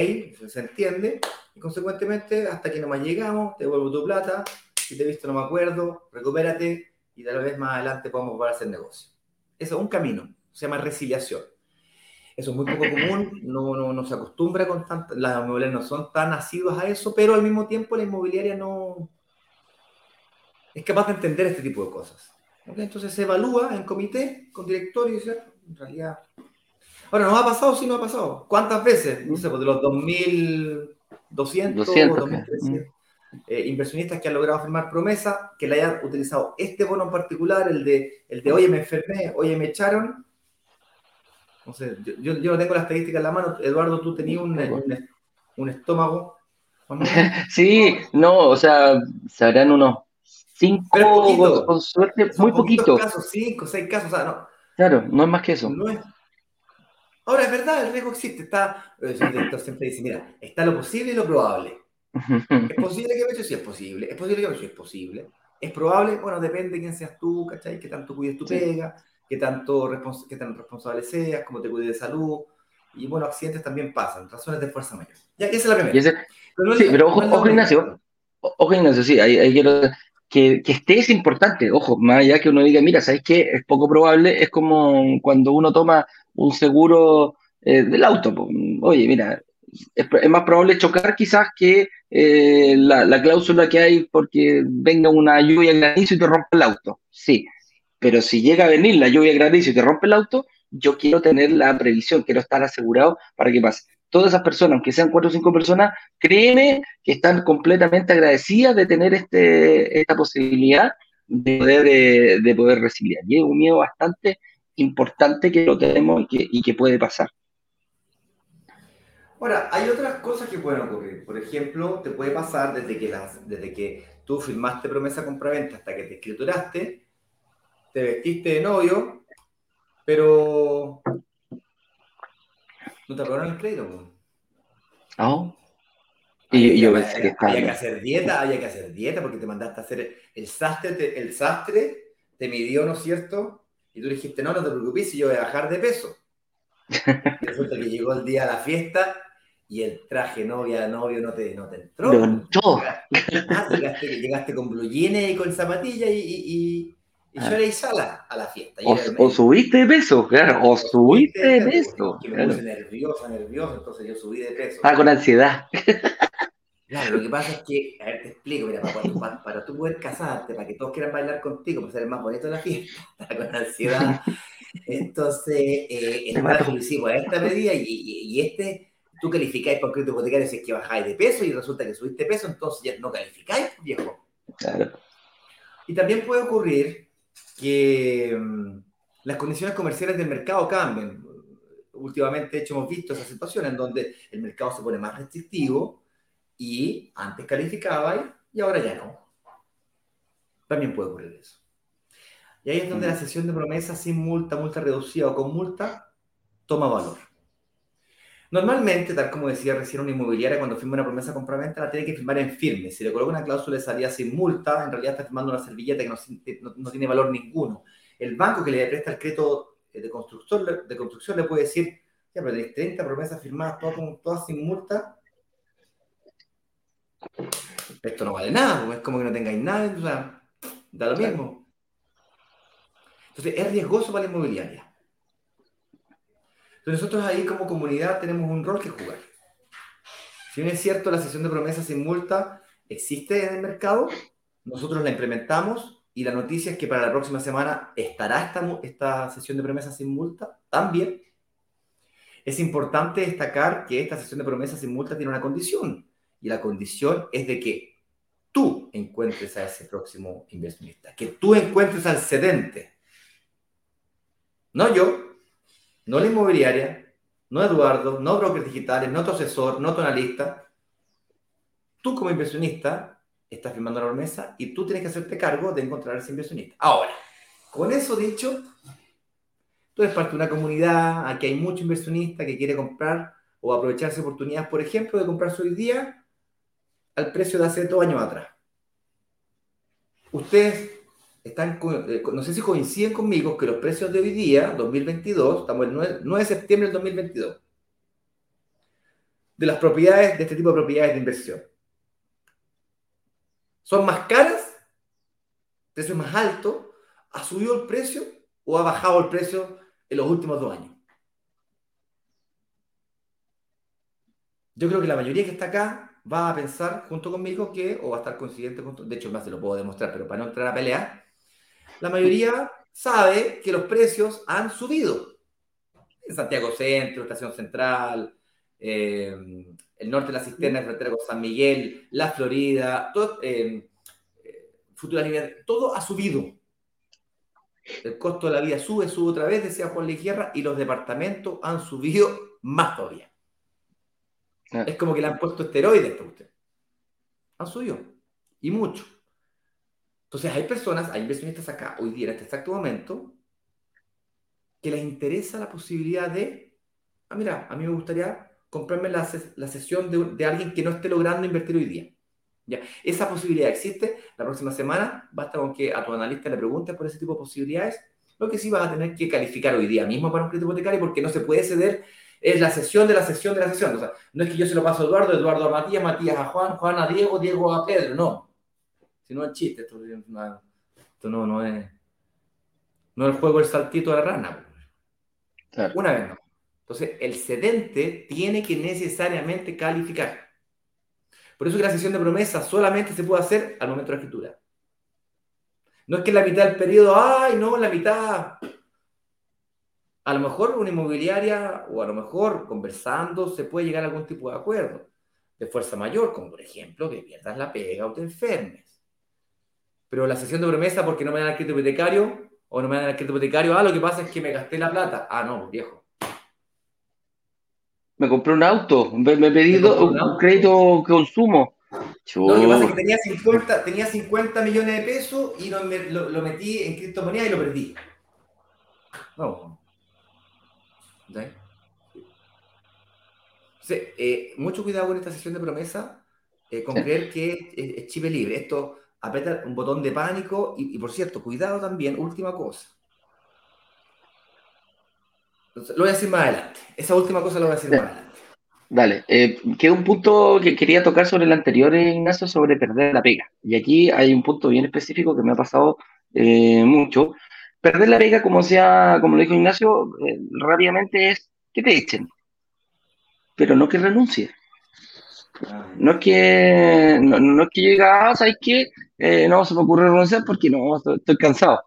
se entiende, y consecuentemente, hasta que no más llegamos, te devuelvo tu plata, si te he visto no me acuerdo, recupérate, y tal vez más adelante podamos volver a hacer negocio. Eso es un camino, se llama resiliación. Eso es muy poco común, no, no, no se acostumbra con tantas, las inmobiliarias no son tan asiduas a eso, pero al mismo tiempo la inmobiliaria no es capaz de entender este tipo de cosas. Entonces se evalúa en comité, con directorio, y dice, en realidad... Ahora, ¿nos ha pasado? Sí, no ha pasado. ¿Cuántas veces? No sé, pues de los 2.200 200, 2.300 eh, inversionistas que han logrado firmar promesa, que le hayan utilizado este bono en particular, el de, el de oye, me enfermé, oye, me echaron, yo, yo, no tengo la estadística en la mano. Eduardo, tú tenías un, un, estómago. Sí, no, o sea, se harán unos cinco, con, suerte, muy poquito. casos, cinco, seis casos, o sea, no. Claro, no es más que eso. Ahora, es verdad, el riesgo existe. Está, el director siempre dice, mira, está lo posible y lo probable. ¿Es posible que me eche? Sí, es posible. ¿Es posible que me eche? Es posible. ¿Es probable? Bueno, depende de quién seas tú, ¿cachai? Que tanto cuides tu pega, qué, tanto qué tan responsable seas, cómo te cuides de salud. Y bueno, accidentes también pasan, razones de fuerza mayor. Ya, esa es la primera. sí, pero ojo, ojo Ignacio, ojo Ignacio, sí, ahí, quiero, que, que esté es importante, ojo, más allá que uno diga, mira, ¿sabes qué? Es poco probable, es como cuando uno toma un seguro eh, del auto. Oye, mira, es, más probable chocar quizás que eh, la, la, cláusula que hay porque venga una lluvia granizo y te rompe el auto. Sí, pero si llega a venir la lluvia grande y te rompe el auto, yo quiero tener la previsión, quiero estar asegurado para que pase. Todas esas personas, aunque sean cuatro o cinco personas, créeme que están completamente agradecidas de tener este, esta posibilidad de poder, eh, de poder recibir. Y es un miedo bastante importante que lo tenemos y que, y que puede pasar. Ahora, hay otras cosas que pueden ocurrir. Por ejemplo, te puede pasar desde que, las, desde que tú firmaste promesa compra-venta hasta que te escrituraste, te vestiste de novio, pero no te aprobaron el crédito. No. Y yo pensé que Había que hacer dieta, había que hacer dieta porque te mandaste a hacer el sastre, el sastre te midió, ¿no es cierto? Y tú dijiste, no, no te preocupes, yo voy a bajar de peso. Y resulta que llegó el día de la fiesta y el traje novia, novio no te, no te entró. No entró. Llegaste, llegaste, con blue jeans y con zapatillas y, y yo le hice a la, a la fiesta. O, subiste de peso, claro, o subiste de peso. Que me puse nervioso, nervioso, entonces yo subí de peso. Ah, con ansiedad. Claro, lo que pasa es que, a ver, te explico, mira, para, para, tú poder casarte, para que todos quieran bailar contigo, para ser el más bonito de la fiesta, con ansiedad. Entonces, eh, marco lo hicimos a esta medida y, y, este, tú calificáis por crédito hipotecario si es que bajáis de peso y resulta que subiste peso, entonces ya no calificáis, viejo. Claro. Y también puede ocurrir que mm, las condiciones comerciales del mercado cambian. Últimamente, de hecho, hemos visto esa situación en donde el mercado se pone más restrictivo y antes calificaba y ahora ya no. También puede ocurrir eso. Y ahí es donde la sesión de promesa sin multa, multa reducida o con multa, toma valor. Normalmente, tal como decía recién una inmobiliaria, cuando firma una promesa compraventa, la tiene que firmar en firme. Si le coloca una cláusula de salida sin multa, en realidad está firmando una servilleta que no, tiene valor ninguno. El banco que le presta el crédito eh, de construcción, de construcción le puede decir, ya, pero tenéis 30 promesas firmadas todas, todas sin multa. Esto no vale nada, es como que no tengáis nada, o sea, da lo mismo. Entonces, es riesgoso para la inmobiliaria nosotros ahí como comunidad tenemos un rol que jugar. Si bien es cierto, la sesión de promesas sin multa existe en el mercado, nosotros la implementamos y la noticia es que para la próxima semana estará esta, esta sesión de promesas sin multa también. Es importante destacar que esta sesión de promesas sin multa tiene una condición y la condición es de que tú encuentres a ese próximo inversionista, que tú encuentres al cedente. No yo, no la inmobiliaria, no Eduardo, no brokers digitales, no tu asesor, no tu analista. Tú como inversionista estás firmando la promesa y tú tienes que hacerte cargo de encontrar ese inversionista. Ahora, con eso dicho, tú eres parte de una comunidad, aquí hay mucho inversionista que quiere comprar o aprovecharse oportunidades, por ejemplo, de comprarse hoy día al precio de hace dos años atrás. Ustedes están, eh, no sé si coinciden conmigo que los precios de hoy día, 2022, estamos el 9, de septiembre del 2022, de las propiedades, de este tipo de propiedades de inversión, son más caras, precios más altos, ¿Ha subido el precio o ha bajado el precio en los últimos dos años? Yo creo que la mayoría que está acá va a pensar junto conmigo que, o va a estar coincidente, de hecho más se lo puedo demostrar, pero para no entrar a pelear, la mayoría sabe que los precios han subido. En Santiago Centro, Estación Central, eh, el norte de la cisterna, frontera con San Miguel, la Florida, todo, eh, eh, Futura Línea, todo ha subido. El costo de la vida sube, sube otra vez, decía Juan Ligierra, y los departamentos han subido más todavía. Ah. Es como que le han puesto esteroides a usted. Han subido. Y mucho. Entonces hay personas, hay inversionistas acá, hoy día, en este exacto momento, que les interesa la posibilidad de, ah, mira, a mí me gustaría comprarme la, la sesión de, de, alguien que no esté logrando invertir hoy día. ¿Ya? Esa posibilidad existe. La próxima semana basta con que a tu analista le preguntes por ese tipo de posibilidades. Lo que sí vas a tener que calificar hoy día mismo para un crédito hipotecario porque no se puede ceder. Es la sesión de la sesión de la sesión. O sea, no es que yo se lo paso a Eduardo, Eduardo a Matías, Matías a Juan, Juan a Diego, Diego a Pedro. No. Si no es chiste. Esto, esto no, no es. No es el juego del saltito de la rana. Una vez no. Entonces, el cedente tiene que necesariamente calificar. Por eso que la sesión de promesa solamente se puede hacer al momento de la escritura. No es que en la mitad del periodo, ay, no, en la mitad. A lo mejor una inmobiliaria o a lo mejor conversando se puede llegar a algún tipo de acuerdo de fuerza mayor, como por ejemplo que pierdas la pega o te enfermes. Pero la sesión de promesa porque no me dan el crédito hipotecario o no me dan el crédito hipotecario, ah, lo que pasa es que me gasté la plata. Ah, no, viejo me compré un auto, me, he pedido un, crédito consumo. Lo que pasa es que tenía 50, tenía 50 millones de pesos y lo, lo, metí en criptomonedas y lo perdí. No. Eh, mucho cuidado con esta sesión de promesa, eh, con creer que es, chip libre. Esto aprieta un botón de pánico y, y, por cierto, cuidado también, última cosa. Lo voy a decir más adelante. Esa última cosa lo voy a decir más adelante. Dale, eh, queda un punto que quería tocar sobre el anterior, Ignacio, sobre perder la pega. Y aquí hay un punto bien específico que me ha pasado eh, mucho. Perder la pega, como sea, como lo dijo Ignacio, eh, rápidamente es que te echen, pero no que renuncie. No es que, no, es que diga, ah, ¿sabes qué? No se me ocurre renunciar porque no, estoy, cansado.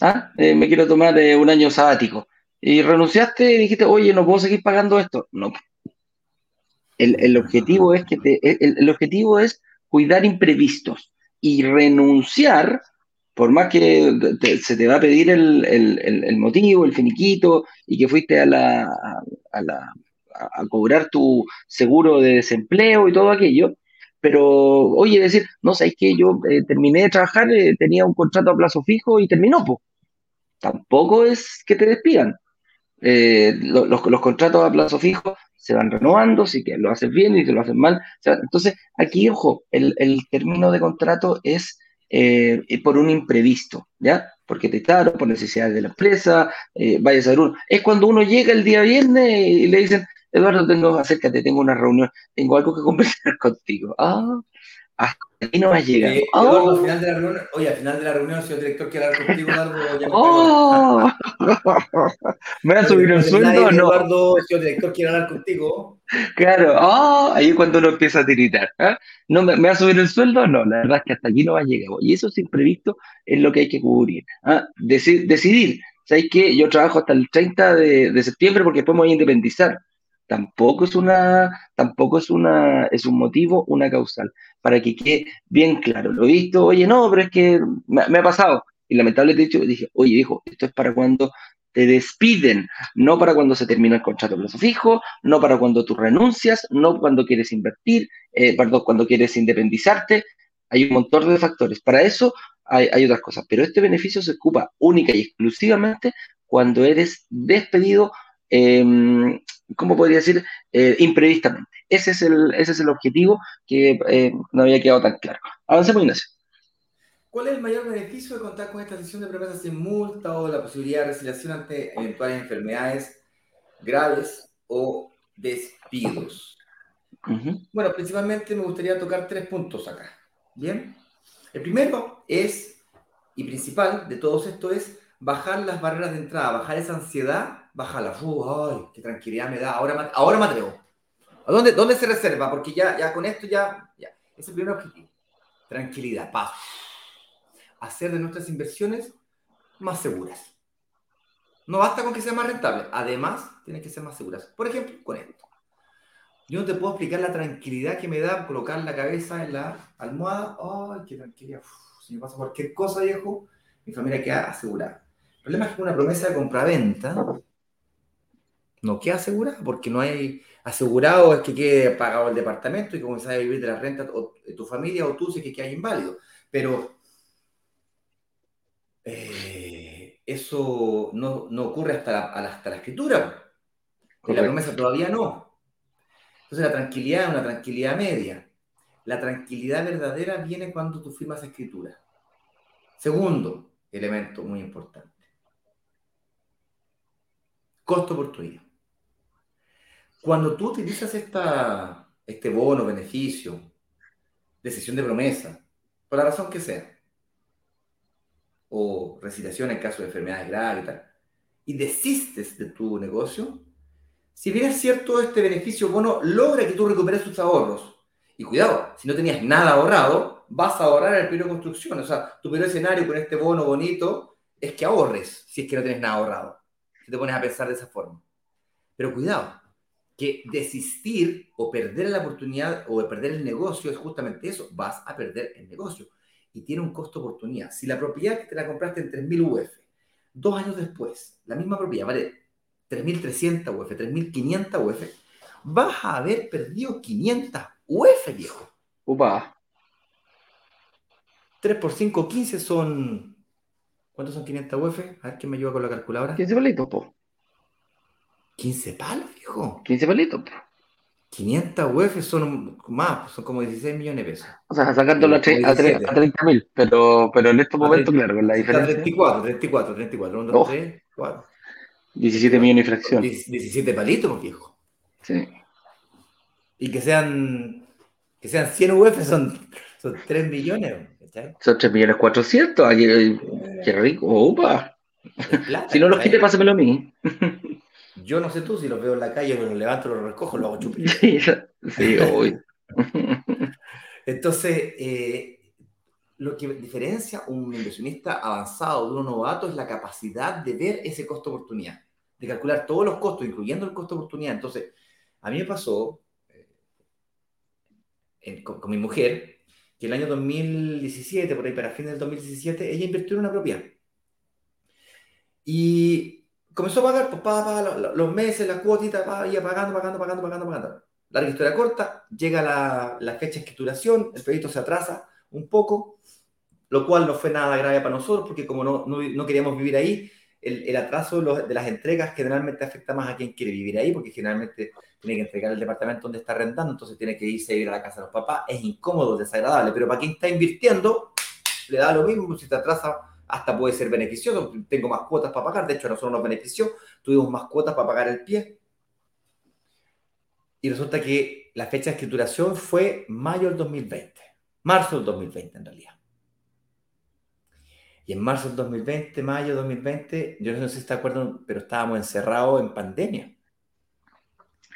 ¿Ah? me quiero tomar un año sabático y renunciaste y dijiste, oye, no puedo seguir pagando esto. No. El, objetivo es que el, objetivo es cuidar imprevistos y renunciar, por más que se te va a pedir el, motivo, el finiquito, y que fuiste a la, a, la, a cobrar tu seguro de desempleo y todo aquello, pero oye, decir, no sabes que yo eh, terminé de trabajar, eh, tenía un contrato a plazo fijo y terminó, pues. Tampoco es que te despidan. Eh, los, contratos a plazo fijo se van renovando, si que lo haces bien y que lo haces mal. entonces, aquí, ojo, el, término de contrato es por un imprevisto, ¿ya? Porque te echaron por necesidades de la empresa, eh, vaya a ser uno. Es cuando uno llega el día viernes y le dicen, Eduardo, tengo, acércate, tengo una reunión, tengo algo que conversar contigo. Ah, hasta aquí no has llegado. Eh, al final de la reunión, oye, al final de la reunión, señor director, quiere hablar contigo, Eduardo. ¡Oh! ¿Me va a subir el sueldo o no? Eduardo, señor director, quiere hablar contigo. Claro, oh, ahí cuando uno empieza a tiritar. ¿eh? ¿No me, va a subir el sueldo? No, la verdad es que hasta aquí no va a llegar. Y eso es imprevisto, es lo que hay que cubrir. ¿eh? decidir, ¿sabes qué? Yo trabajo hasta el 30 de, de septiembre porque después me voy a independizar tampoco es una, tampoco es una, es un motivo, una causal, para que quede bien claro. Lo he visto, oye, no, pero es que me, ha pasado. Y lamentablemente dije, oye, hijo, esto es para cuando te despiden, no para cuando se termina el contrato de plazo fijo, no para cuando tú renuncias, no cuando quieres invertir, eh, perdón, cuando quieres independizarte. Hay un montón de factores. Para eso hay, hay otras cosas, pero este beneficio se ocupa única y exclusivamente cuando eres despedido eh, ¿cómo podría decir? Eh, imprevistamente. Ese es, el, ese es el objetivo que eh, no había quedado tan claro. Avancemos, Ignacio. ¿Cuál es el mayor beneficio de contar con esta sesión de promesas sin multa o la posibilidad de resiliación ante eventuales enfermedades graves o despidos? Bueno, principalmente me gustaría tocar tres puntos acá. Bien. El primero es y principal de todo esto es bajar las barreras de entrada, bajar esa ansiedad, bajarla. Uh, ¡Ay, qué tranquilidad me da! Ahora, ahora me atrevo. ¿A dónde, dónde se reserva? Porque ya, ya con esto ya, ya. Es el primer objetivo. Tranquilidad, paz. Hacer de nuestras inversiones más seguras. No basta con que sea más rentable. Además, tienen que ser más seguras. Por ejemplo, con esto. Yo no te puedo explicar la tranquilidad que me da colocar la cabeza en la almohada. ¡Ay, qué tranquilidad! si me pasa cualquier cosa, viejo, mi familia queda asegurada. El problema es que una promesa de compraventa no queda asegurada porque no hay asegurado es que quede pagado el departamento y comenzar a vivir de la renta o de tu familia o tú si que queda inválido. Pero eh, eso no, ocurre hasta la, hasta la escritura. Con la promesa todavía no. Entonces la tranquilidad es una tranquilidad media. La tranquilidad verdadera viene cuando tú firmas escritura. Segundo elemento muy importante. Costo oportunidad. Cuando tú utilizas esta, este bono, beneficio, decisión de promesa, por la razón que sea, o recitación en caso de enfermedades graves y tal, y desistes de tu negocio, si bien es cierto, este beneficio bono logra que tú recuperes tus ahorros. Y cuidado, si no tenías nada ahorrado, vas a ahorrar el periodo de construcción. O sea, tu peor escenario con este bono bonito es que ahorres si es que no tienes nada ahorrado. Si te pones a pensar de esa forma. Pero cuidado, que desistir o perder la oportunidad o perder el negocio es justamente eso. Vas a perder el negocio. Y tiene un costo oportunidad. Si la propiedad que te la compraste en 3.000 UF, dos años después, la misma propiedad vale 3.300 UF, 3.500 UF, vas a haber perdido 500 UF, viejo. Upa. 3 por 5, 15 son... ¿Cuántos son 500 UF? A ver quién me ayuda con la calculadora. 15 palitos, po. 15 palos, viejo. 15 palitos, po. 500 UF son más, son como 16 millones de pesos. O sea, sacándolo a, 30 mil, pero, pero en estos momentos, claro, con la diferencia. 34, 34, 34, 1, 2, 3, 4. 17 millones y fracción. 17 palitos, viejo. Sí. Y que sean, que sean 100 UF son, son 3 millones. Son 3 millones 400. qué rico. Opa. si no los quite, pásamelo a mí. Yo no sé tú, si los veo en la calle, me los levanto, los recojo, los hago chupito. Sí, hoy. Entonces, eh, lo que diferencia un inversionista avanzado de un novato es la capacidad de ver ese costo-oportunidad, de calcular todos los costos, incluyendo el costo-oportunidad. Entonces, a mí me pasó eh, con, mi mujer que el año 2017, por ahí para fin del 2017, ella invirtió en una propiedad. Y comenzó a pagar, pues, paga, los meses, la cuotita, va, iba pagando, pagando, pagando, pagando, pagando. Larga historia corta, llega la, la fecha de escrituración, el proyecto se atrasa un poco, lo cual no fue nada grave para nosotros, porque como no, no, queríamos vivir ahí, el, el atraso de las entregas generalmente afecta más a quien quiere vivir ahí, porque generalmente tiene que entregar el departamento donde está rentando, entonces tiene que irse a vivir a la casa de los papás, es incómodo, desagradable, pero para quien está invirtiendo, le da lo mismo, si te atrasa, hasta puede ser beneficioso, tengo más cuotas para pagar, de hecho a nosotros nos benefició, tuvimos más cuotas para pagar el pie, y resulta que la fecha de escrituración fue mayo del 2020, marzo del 2020 en realidad. Y en marzo del 2020, mayo del 2020, yo no sé si te acuerdas, pero estábamos encerrados en pandemia.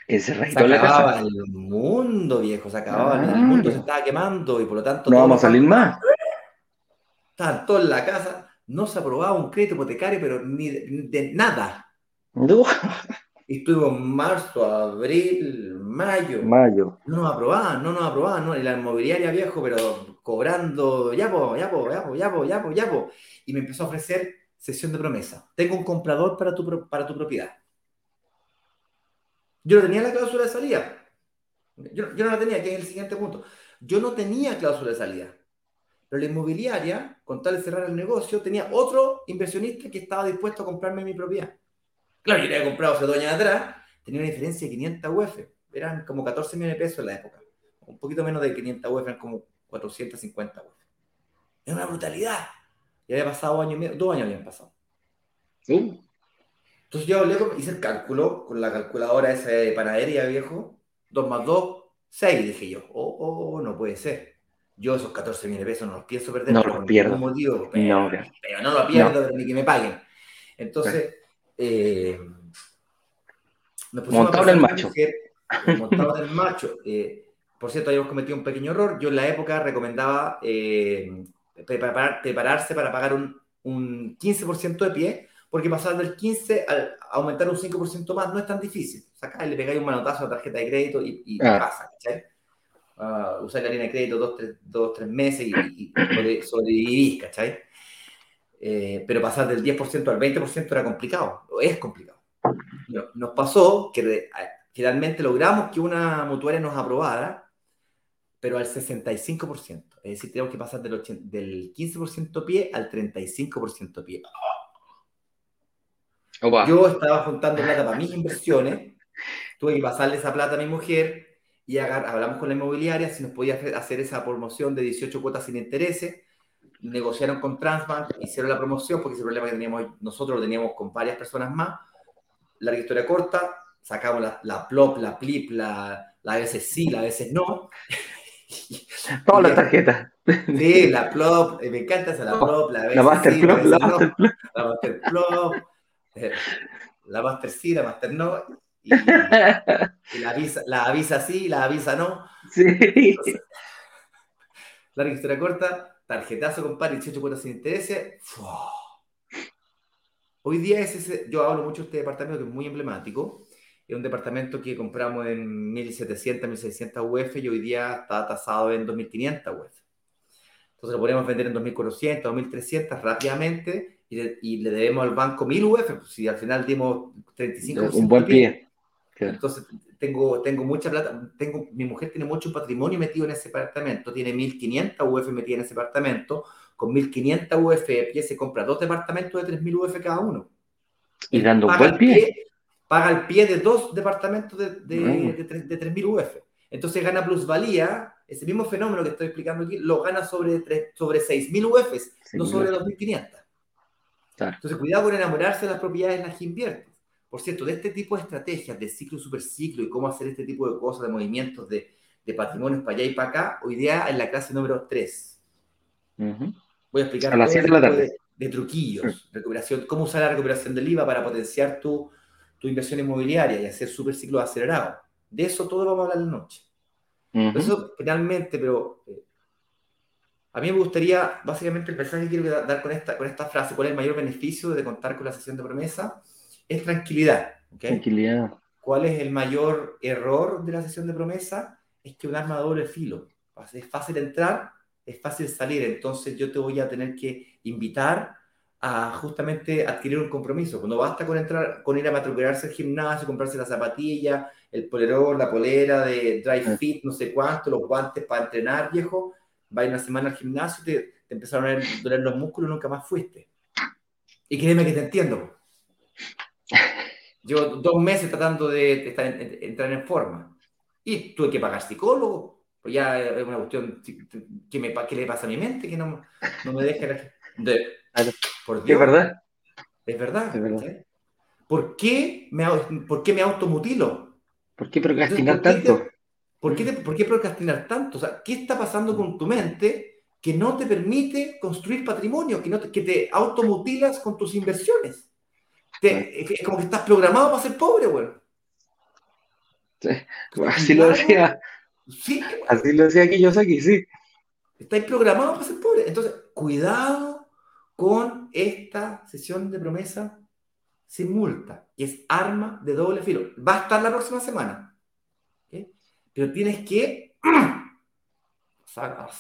Se acababa el mundo, viejo, se acababa, el mundo se estaba quemando y por lo tanto... No vamos a salir más. Estaban todos en la casa, no se aprobaba un crédito hipotecario, pero ni de, nada. No. Y estuvimos marzo, abril, mayo. Mayo. No nos aprobaban, no nos aprobaban, no. Y la inmobiliaria viejo, pero cobrando, ya po, ya po, ya po, ya po, ya po, ya po. Y me empezó a ofrecer sesión de promesa. Tengo un comprador para tu, para tu propiedad. Yo no tenía la cláusula de salida. Yo, yo no la tenía, que es el siguiente punto. Yo no tenía cláusula de salida. Pero la inmobiliaria, con tal de cerrar el negocio, tenía otro inversionista que estaba dispuesto a comprarme mi propiedad. Claro, yo le había comprado hace dos años atrás, tenía una diferencia de 500 UF. Eran como 14 millones de pesos en la época. Un poquito menos de 500 UF, eran como 450 UF. Era una brutalidad. Y había pasado año y medio, dos años habían pasado. ¿Sí? Entonces yo hablé, hice el cálculo con la calculadora esa de panadería, viejo. 2 más 2, 6, dije yo. Oh, oh, no puede ser. Yo esos 14 millones de pesos no los pienso perder No por los pierdo. ningún motivo, pero No, no, pero no lo pierdo ni que me paguen. Entonces, eh, nos pusimos Montado a en el macho. en el macho. Eh, por cierto, habíamos cometido un pequeño error. Yo en la época recomendaba eh, preparar- prepararse para pagar un, un 15% de pie, porque pasar del 15 al aumentar un 5% más no es tan difícil. Sacáis, le pegáis un manotazo a la tarjeta de crédito y, y Ah. pasa, ¿cachai? Ah, usáis la línea de crédito dos, tres, dos, tres meses y, y- y sobre- sobrevivís, ¿cachai? Eh, pero pasar del 10% al 20% era complicado, o es complicado. Nos pasó que finalmente logramos que una mutuaria nos aprobara, pero al 65%. Es decir, tenemos que pasar del, 80 del 15% pie al 35% pie. Opa. Yo estaba juntando plata para mis inversiones, tuve que pasarle esa plata a mi mujer y hablamos con la inmobiliaria si nos podía hacer- esa promoción de 18 cuotas sin intereses. Negociaron con Transbank, hicieron la promoción porque ese problema que teníamos nosotros lo teníamos con varias personas más. Larga historia corta, sacamos la, la PLOP, la PLIP, la, la a veces sí, la a veces no. Todas las tarjetas. Sí, la PLOP, eh, me encanta esa, la PLOP, la veces La Master sí, Plop, a veces la no. Master Plop. la Master Plop, eh, la Master sí, la Master no, y, y la, avisa, la avisa sí, la avisa no. Sí. Larga historia corta, tarjetazo, compadre, 18 cuotas sin intereses. ¡fua! Hoy día es ese, yo hablo mucho de este departamento que es muy emblemático. Es un departamento que compramos en 1700, 1600 UF y hoy día está tasado en 2500 UF. Entonces lo podemos vender en 2400, 2300 rápidamente y le, y le debemos al banco 1000 UF. Pues si al final dimos 35 Un buen pie. Entonces, tengo, tengo mucha plata, tengo, mi mujer tiene mucho patrimonio metido en ese departamento, tiene 1500 UF metido en ese departamento, con 1500 UF de pie se compra dos departamentos de 3000 UF cada uno. Y dando un buen pie. Paga el pie de dos departamentos de, de, Bueno. de, tres- de 3000 UF. Entonces gana plusvalía, ese mismo fenómeno que estoy explicando aquí, lo gana sobre, tres- sobre 6000 UFs, no 6.000 sobre UF. 2500. Claro. Entonces, cuidado con enamorarse de las propiedades en las que inviertes. Por cierto, de este tipo de estrategias, de ciclo y superciclo y cómo hacer este tipo de cosas, de movimientos de, de patrimonios para allá y para acá, hoy día en la clase número 3. Ujú. Voy a explicar A las de la tarde. de, de truquillos, recuperación, cómo usar la recuperación del IVA para potenciar tu, tu inversión inmobiliaria y hacer superciclos acelerados. De eso todo vamos a hablar en la noche. Ujú. Eso finalmente, pero eh, a mí me gustaría, básicamente el mensaje que quiero da- dar con esta, con esta frase, cuál es el mayor beneficio de contar con la sesión de promesa, es tranquilidad. ¿ok? Tranquilidad. ¿Cuál es el mayor error de la sesión de promesa? Es que un arma de doble filo. Es fácil entrar, es fácil salir. Entonces yo te voy a tener que invitar a justamente adquirir un compromiso. Cuando basta con entrar, con ir a matricularse al gimnasio, comprarse la zapatilla, el polerón, la polera de dry fit, no sé cuánto, los guantes para entrenar, viejo, va una semana al gimnasio, te, te empezaron a doler, doler los músculos, nunca más fuiste. Y créeme que te entiendo. Llevo dos meses tratando de, estar en- en- entrar en forma. Y tuve que pagar psicólogo. Pues ya es una cuestión que, me, que le pasa a mi mente, que no, no me deja... De, por Dios. es verdad. Es verdad. Es verdad. ¿Por qué me, ¿Por qué me automutilo? ¿Por qué procrastinar Entonces, ¿por qué tanto? te- ¿Por qué, te- por qué procrastinar tanto? O sea, ¿qué está pasando con tu mente que no te permite construir patrimonio, que, no te, que te automutilas con tus inversiones? Te- es, como que estás programado para ser pobre, güey. Así lo decía, Sí, así lo decía Kiyosaki, sí. Estáis programados para ser pobre. Entonces, cuidado con esta sesión de promesa sin multa, que es arma de doble filo. Va a estar la próxima semana. Pero tienes que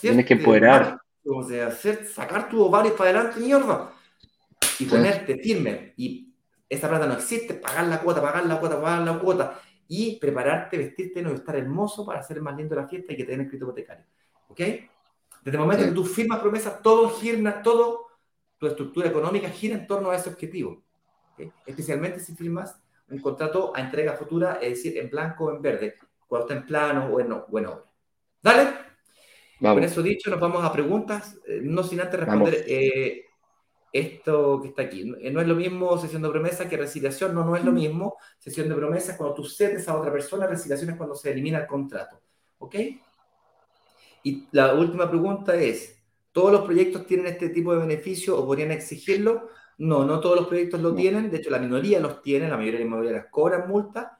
Tienes que empoderar. o sea, hacer- sacar tu ovario para adelante, mierda, y ponerte firme. Y esa plata no existe, pagar la cuota, pagar la cuota, pagar la cuota, y prepararte, vestirte, no estar hermoso para hacer más lindo la fiesta y que te den el crédito hipotecario. ¿Ok? Desde el momento Sí. que tú firmas promesas, todo gira, todo tu estructura económica gira en torno a ese objetivo. Especialmente si firmas un contrato a entrega futura, es decir, en blanco o en verde, cuando está en plano o en, o en obra. Dale. Con eso dicho, nos vamos a preguntas, eh, no sin antes responder eh, esto que está aquí. No, eh, no es lo mismo sesión de promesa que resiliación, no, no es lo mismo. Sesión de promesa es cuando tú cedes a otra persona, resiliación es cuando se elimina el contrato. ¿Ok? Y la última pregunta es, ¿todos los proyectos tienen este tipo de beneficio o podrían exigirlo? No, no todos los proyectos lo tienen, de hecho la minoría los tiene, la mayoría de las inmobiliarias cobran multa,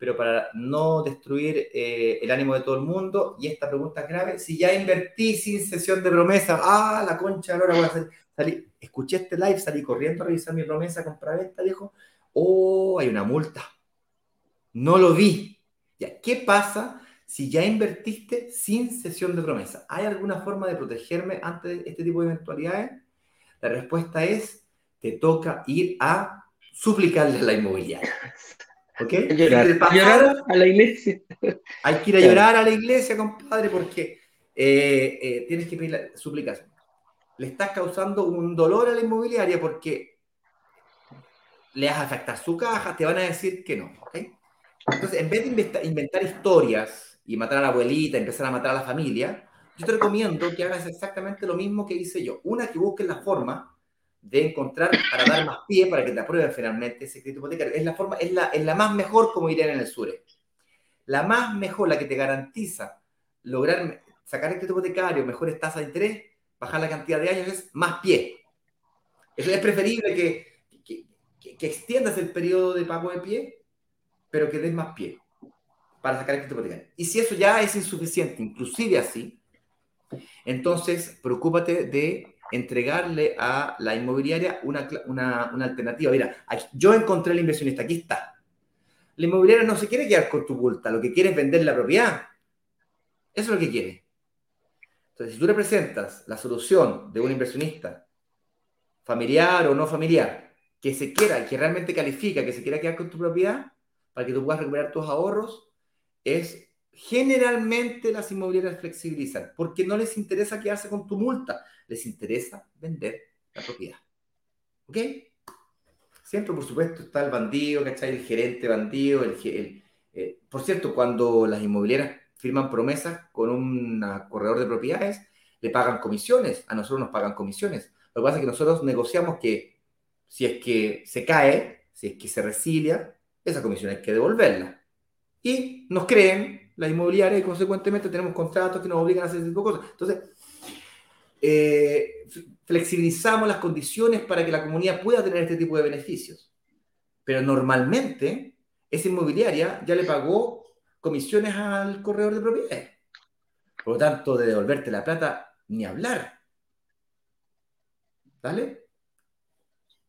pero para no destruir eh, el ánimo de todo el mundo, y esta pregunta es grave, si ya invertí sin sesión de promesa, ah, la concha, ahora voy a salir, escuché este live, salí corriendo a revisar mi promesa compra-venta, dijo, oh, hay una multa, no lo vi. Ya, ¿Qué pasa si ya invertiste sin sesión de promesa? ¿Hay alguna forma de protegerme ante este tipo de eventualidades? La respuesta es te toca ir a suplicarle a la inmobiliaria. ¿Ok? Llorar, a la iglesia. Hay que ir a llorar a la iglesia, compadre, porque eh, eh, tienes que pedir la suplicación. Le estás causando un dolor a la inmobiliaria porque le vas a afectar su caja, te van a decir que no. ¿ok? Entonces, en vez de inventar historias y matar a la abuelita, empezar a matar a la familia, yo te recomiendo que hagas exactamente lo mismo que hice yo. Una, que busques la forma de encontrar para dar más pie para que te aprueben finalmente ese crédito hipotecario. Es la, forma, es la, es la más mejor, como dirían en el sur. La más mejor, la que te garantiza lograr sacar el crédito hipotecario, mejores tasas de interés, bajar la cantidad de años, es más pie. Eso es preferible que, que, que, extiendas el periodo de pago de pie, pero que des más pie para sacar el crédito hipotecario. Y si eso ya es insuficiente, inclusive así, entonces preocúpate de entregarle a la inmobiliaria una, alternativa. Mira, yo encontré el inversionista, aquí está. La inmobiliaria no se quiere quedar con tu multa, lo que quiere es vender la propiedad. Eso es lo que quiere. Entonces, si tú representas la solución de un inversionista, familiar o no familiar, que se quiera, que realmente califica, que se quiera quedar con tu propiedad, para que tú puedas recuperar tus ahorros, es generalmente las inmobiliarias flexibilizan, porque no les interesa quedarse con tu multa, les interesa vender la propiedad. ¿Ok? Siempre, por supuesto, está el bandido, ¿cachai? El gerente bandido, el, eh, por cierto, cuando las inmobiliarias firman promesas con un corredor de propiedades, le pagan comisiones, a nosotros nos pagan comisiones. Lo que pasa es que nosotros negociamos que si es que se cae, si es que se resilia, esa comisión hay que devolverla. Y nos creen la inmobiliaria y consecuentemente tenemos contratos que nos obligan a hacer ese tipo de cosas. Entonces, eh, flexibilizamos las condiciones para que la comunidad pueda tener este tipo de beneficios. Pero normalmente esa inmobiliaria ya le pagó comisiones al corredor de propiedades. Por lo tanto, de devolverte la plata, ni hablar. ¿Vale?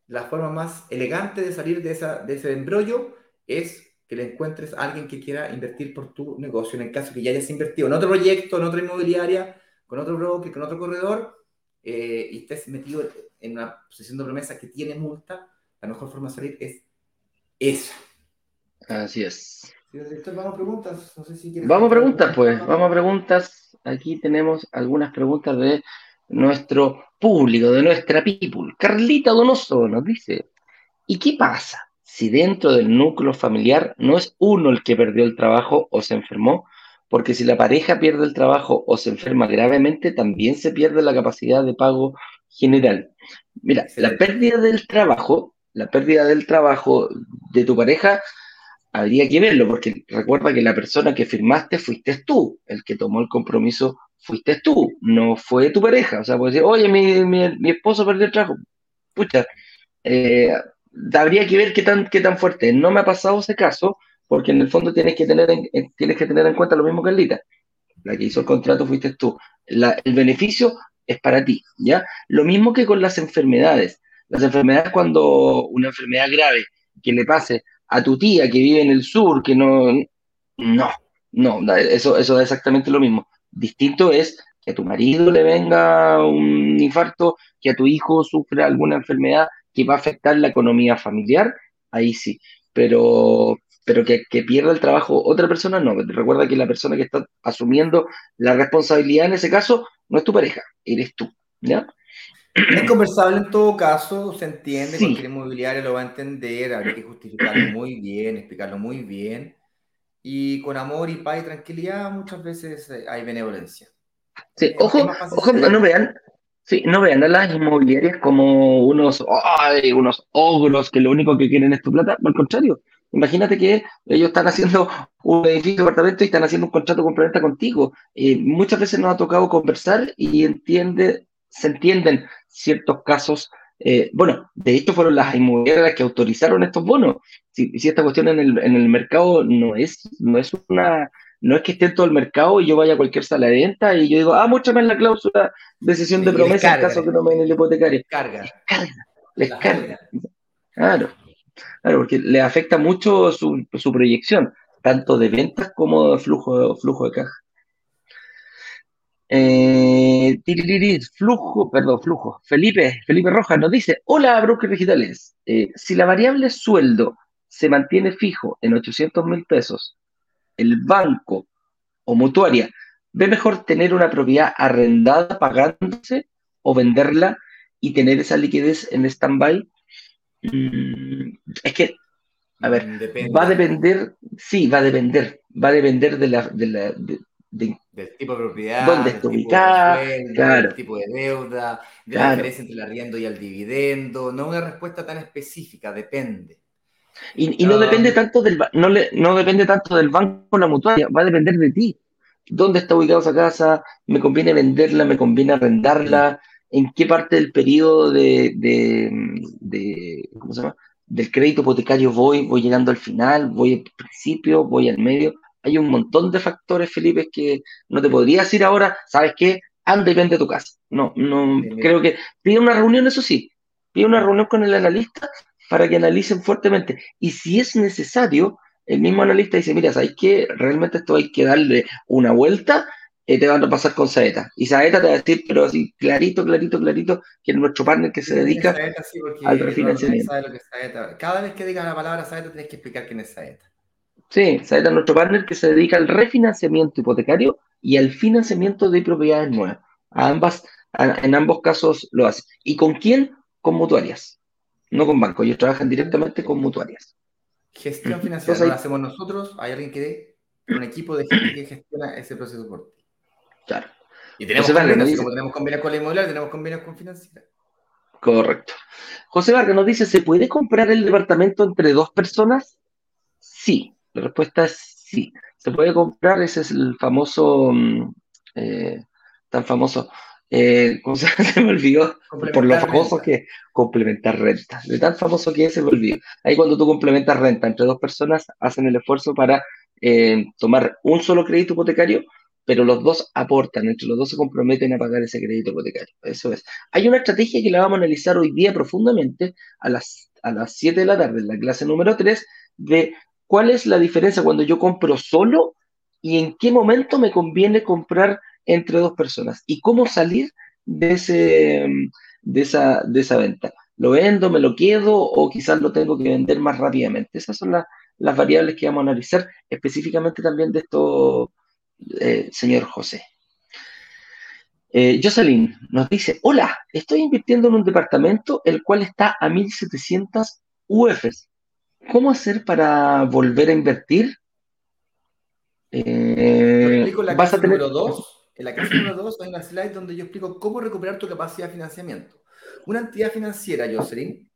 La forma más elegante de salir de, esa, de ese embrollo es que le encuentres a alguien que quiera invertir por tu negocio, en el caso que ya hayas invertido en otro proyecto, en otra inmobiliaria, con otro broker, con otro corredor, eh, y estés metido en una posición de promesa que tiene multa, la mejor forma de salir es esa. Así es. vamos a preguntas. vamos a preguntas, pues. Vamos a preguntas. Aquí tenemos algunas preguntas de nuestro público, de nuestra people. Carlita Donoso nos dice, ¿y qué pasa si dentro del núcleo familiar no es uno el que perdió el trabajo o se enfermó, porque si la pareja pierde el trabajo o se enferma gravemente, también se pierde la capacidad de pago general. Mira, la pérdida del trabajo, la pérdida del trabajo de tu pareja, habría que verlo, porque recuerda que la persona que firmaste fuiste tú, el que tomó el compromiso fuiste tú, no fue tu pareja. O sea, puedes decir, oye, mi, esposo perdió el trabajo. Pucha, eh, habría que ver qué tan, qué tan fuerte. No me ha pasado ese caso, porque en el fondo tienes que tener en, tienes que tener en cuenta lo mismo que Lita. La que hizo el contrato fuiste tú. el beneficio es para ti, ¿ya? Lo mismo que con las enfermedades. Las enfermedades cuando una enfermedad grave que le pase a tu tía que vive en el sur, que no... No, no, eso, eso es exactamente lo mismo. Distinto es que a tu marido le venga un infarto, que a tu hijo sufra alguna enfermedad que va a afectar la economía familiar, ahí sí. Pero pero que, pierda el trabajo otra persona, no. Recuerda que la persona que está asumiendo la responsabilidad en ese caso no es tu pareja, eres tú, ¿ya? Es conversable en todo caso, se entiende, sí. cualquier inmobiliario lo va a entender, habría que justificarlo muy bien, explicarlo muy bien. Y con amor y paz y tranquilidad muchas veces eh, hay benevolencia. Sí, ojo, ojo, no vean, sí, no vean a las inmobiliarias como unos, unos ogros que lo único que quieren es tu plata, al contrario, Imagínate que ellos están haciendo un edificio apartamento y están haciendo un contrato complementa contigo. Eh, muchas veces nos ha tocado conversar y entiende, se entienden ciertos casos. Eh, bueno, de hecho fueron las inmobiliarias las que autorizaron estos bonos. Si, si esta cuestión en el, en el, mercado no es, no es una, no es que esté en todo el mercado y yo vaya a cualquier sala de venta y yo digo, ah, muéstrame la cláusula de sesión de promesa en caso que no me den el hipotecario. Carga. Les carga. Les carga. Claro. Claro, porque le afecta mucho su, su proyección, tanto de ventas como de flujo, flujo de caja. Eh, flujo, perdón, flujo. Felipe, Felipe Rojas nos dice, hola, brokers digitales. Eh, si la variable sueldo se mantiene fijo en 800 mil pesos, el banco o mutuaria ve mejor tener una propiedad arrendada pagándose o venderla y tener esa liquidez en stand-by Mm, es que, a ver, va a depender, sí, va a depender, va a depender de la, de la del tipo de propiedad, dónde está ubicada, claro. del tipo de deuda, de la diferencia entre el arriendo y el dividendo. No una respuesta tan específica, depende. Y, y no depende tanto del no, le, no depende tanto del banco o la mutuaria, va a depender de ti. ¿Dónde está ubicada esa casa? ¿Me conviene venderla? ¿Me conviene arrendarla? en qué parte del periodo de, de, ¿cómo se llama? del crédito hipotecario voy, voy llegando al final, voy al principio, voy al medio. Hay un montón de factores, Felipe, que no te podría decir ahora, ¿sabes qué? Anda y vende tu casa. No, no, creo que pide una reunión, eso sí, pide una reunión con el analista para que analicen fuertemente. Y si es necesario, el mismo analista dice, mira, ¿sabes qué? Realmente esto hay que darle una vuelta eh, te van a pasar con Saeta. Y Saeta te va a decir, pero así, clarito, clarito, clarito, que es nuestro partner que se dedica al refinanciamiento. Cada vez que digas la palabra Saeta, tienes que explicar quién es Saeta. Sí, Saeta es nuestro partner que se dedica al refinanciamiento hipotecario y al financiamiento de propiedades nuevas. A ambas, en ambos casos lo hace. ¿Y con quién? Con mutuarias, no con bancos. Ellos trabajan directamente con mutuarias. Gestión financiera la hacemos nosotros. ¿Hay alguien que dé un equipo de gente que gestiona ese proceso por ti? Claro. Y tenemos convenios, como tenemos convenios con la inmobiliaria, tenemos convenios con financiera. Correcto. José Vargas nos dice, ¿se puede comprar el departamento entre dos personas? Sí, la respuesta es sí. Se puede comprar, ese es el famoso, mm, eh, tan famoso, eh, ¿cómo se, me olvidó? Por lo famoso que complementar renta. De tan famoso que es, se me olvidó. Ahí cuando tú complementas renta entre dos personas, hacen el esfuerzo para eh, tomar un solo crédito hipotecario pero los dos aportan, entre los dos se comprometen a pagar ese crédito hipotecario. Eso es. Hay una estrategia que la vamos a analizar hoy día profundamente a las, a las 7 de la tarde, en la clase número 3, de cuál es la diferencia cuando yo compro solo y en qué momento me conviene comprar entre dos personas y cómo salir de, ese, de, esa, de esa venta. ¿Lo vendo, me lo quedo o quizás lo tengo que vender más rápidamente? Esas son las variables que vamos a analizar específicamente también de esto eh, señor José. Eh, Jocelyn nos dice, hola, estoy invirtiendo en un departamento el cual está a 1.700 UFs. ¿Cómo hacer para volver a invertir? Eh, en la clase número 2. En la clase número 2 hay una slide donde yo explico cómo recuperar tu capacidad de financiamiento. Una entidad financiera, Jocelyn,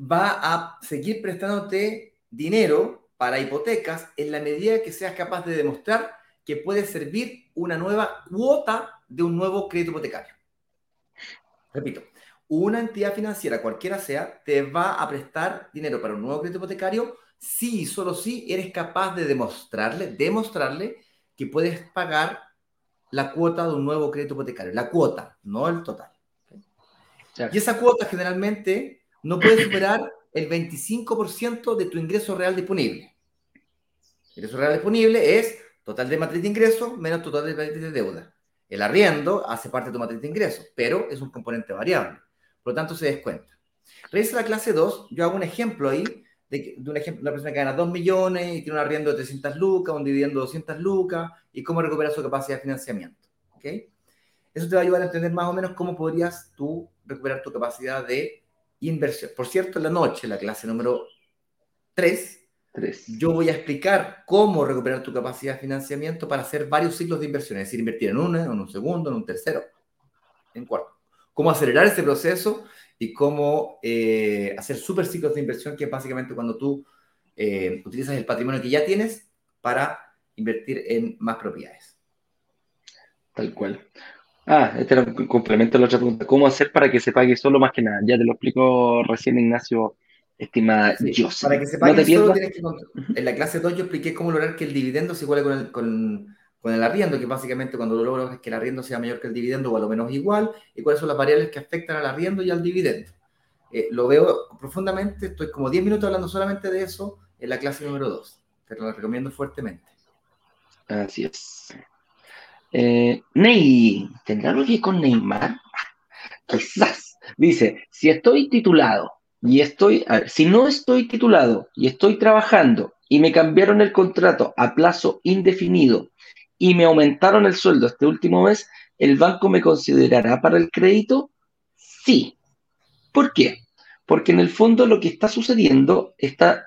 va a seguir prestándote dinero para hipotecas en la medida que seas capaz de demostrar que puede servir una nueva cuota de un nuevo crédito hipotecario. Repito, una entidad financiera, cualquiera sea, te va a prestar dinero para un nuevo crédito hipotecario si y solo si eres capaz de demostrarle, demostrarle que puedes pagar la cuota de un nuevo crédito hipotecario. La cuota, no el total. Y esa cuota generalmente no puede superar el 25% de tu ingreso real disponible. El ingreso real disponible es total de matriz de ingreso menos total de matriz de deuda. El arriendo hace parte de tu matriz de ingreso, pero es un componente variable. Por lo tanto, se descuenta. Revisa la clase 2, yo hago un ejemplo ahí de, un ejemplo, una persona que gana 2 millones y tiene un arriendo de 300 lucas, un dividendo de 200 lucas y cómo recuperar su capacidad de financiamiento. ¿okay? Eso te va a ayudar a entender más o menos cómo podrías tú recuperar tu capacidad de inversión. Por cierto, en la noche, la clase número 3, yo voy a explicar cómo recuperar tu capacidad de financiamiento para hacer varios ciclos de inversión, es decir, invertir en uno, en un segundo, en un tercero, en cuarto. Cómo acelerar ese proceso y cómo eh, hacer super ciclos de inversión, que es básicamente cuando tú eh, utilizas el patrimonio que ya tienes para invertir en más propiedades. Tal cual. Ah, este era un complemento a la otra pregunta. ¿Cómo hacer para que se pague solo más que nada? Ya te lo explicó recién Ignacio, estima yo. Para que se pague solo tienes que... En la clase 2 yo expliqué cómo lograr que el dividendo se iguale con el, con, con el arriendo, que básicamente cuando logras que el arriendo sea mayor que el dividendo o a lo menos igual, y cuáles son las variables que afectan al arriendo y al dividendo. Eh, lo veo profundamente, estoy como 10 minutos hablando solamente de eso en la clase número 2. Te lo recomiendo fuertemente. Así es. Eh, Ney, ¿tendrá algo que con Neymar? Quizás. Dice, si estoy titulado y estoy, si no estoy titulado y estoy trabajando y me cambiaron el contrato a plazo indefinido y me aumentaron el sueldo este último mes, ¿el banco me considerará para el crédito? Sí. ¿Por qué? Porque en el fondo lo que está sucediendo está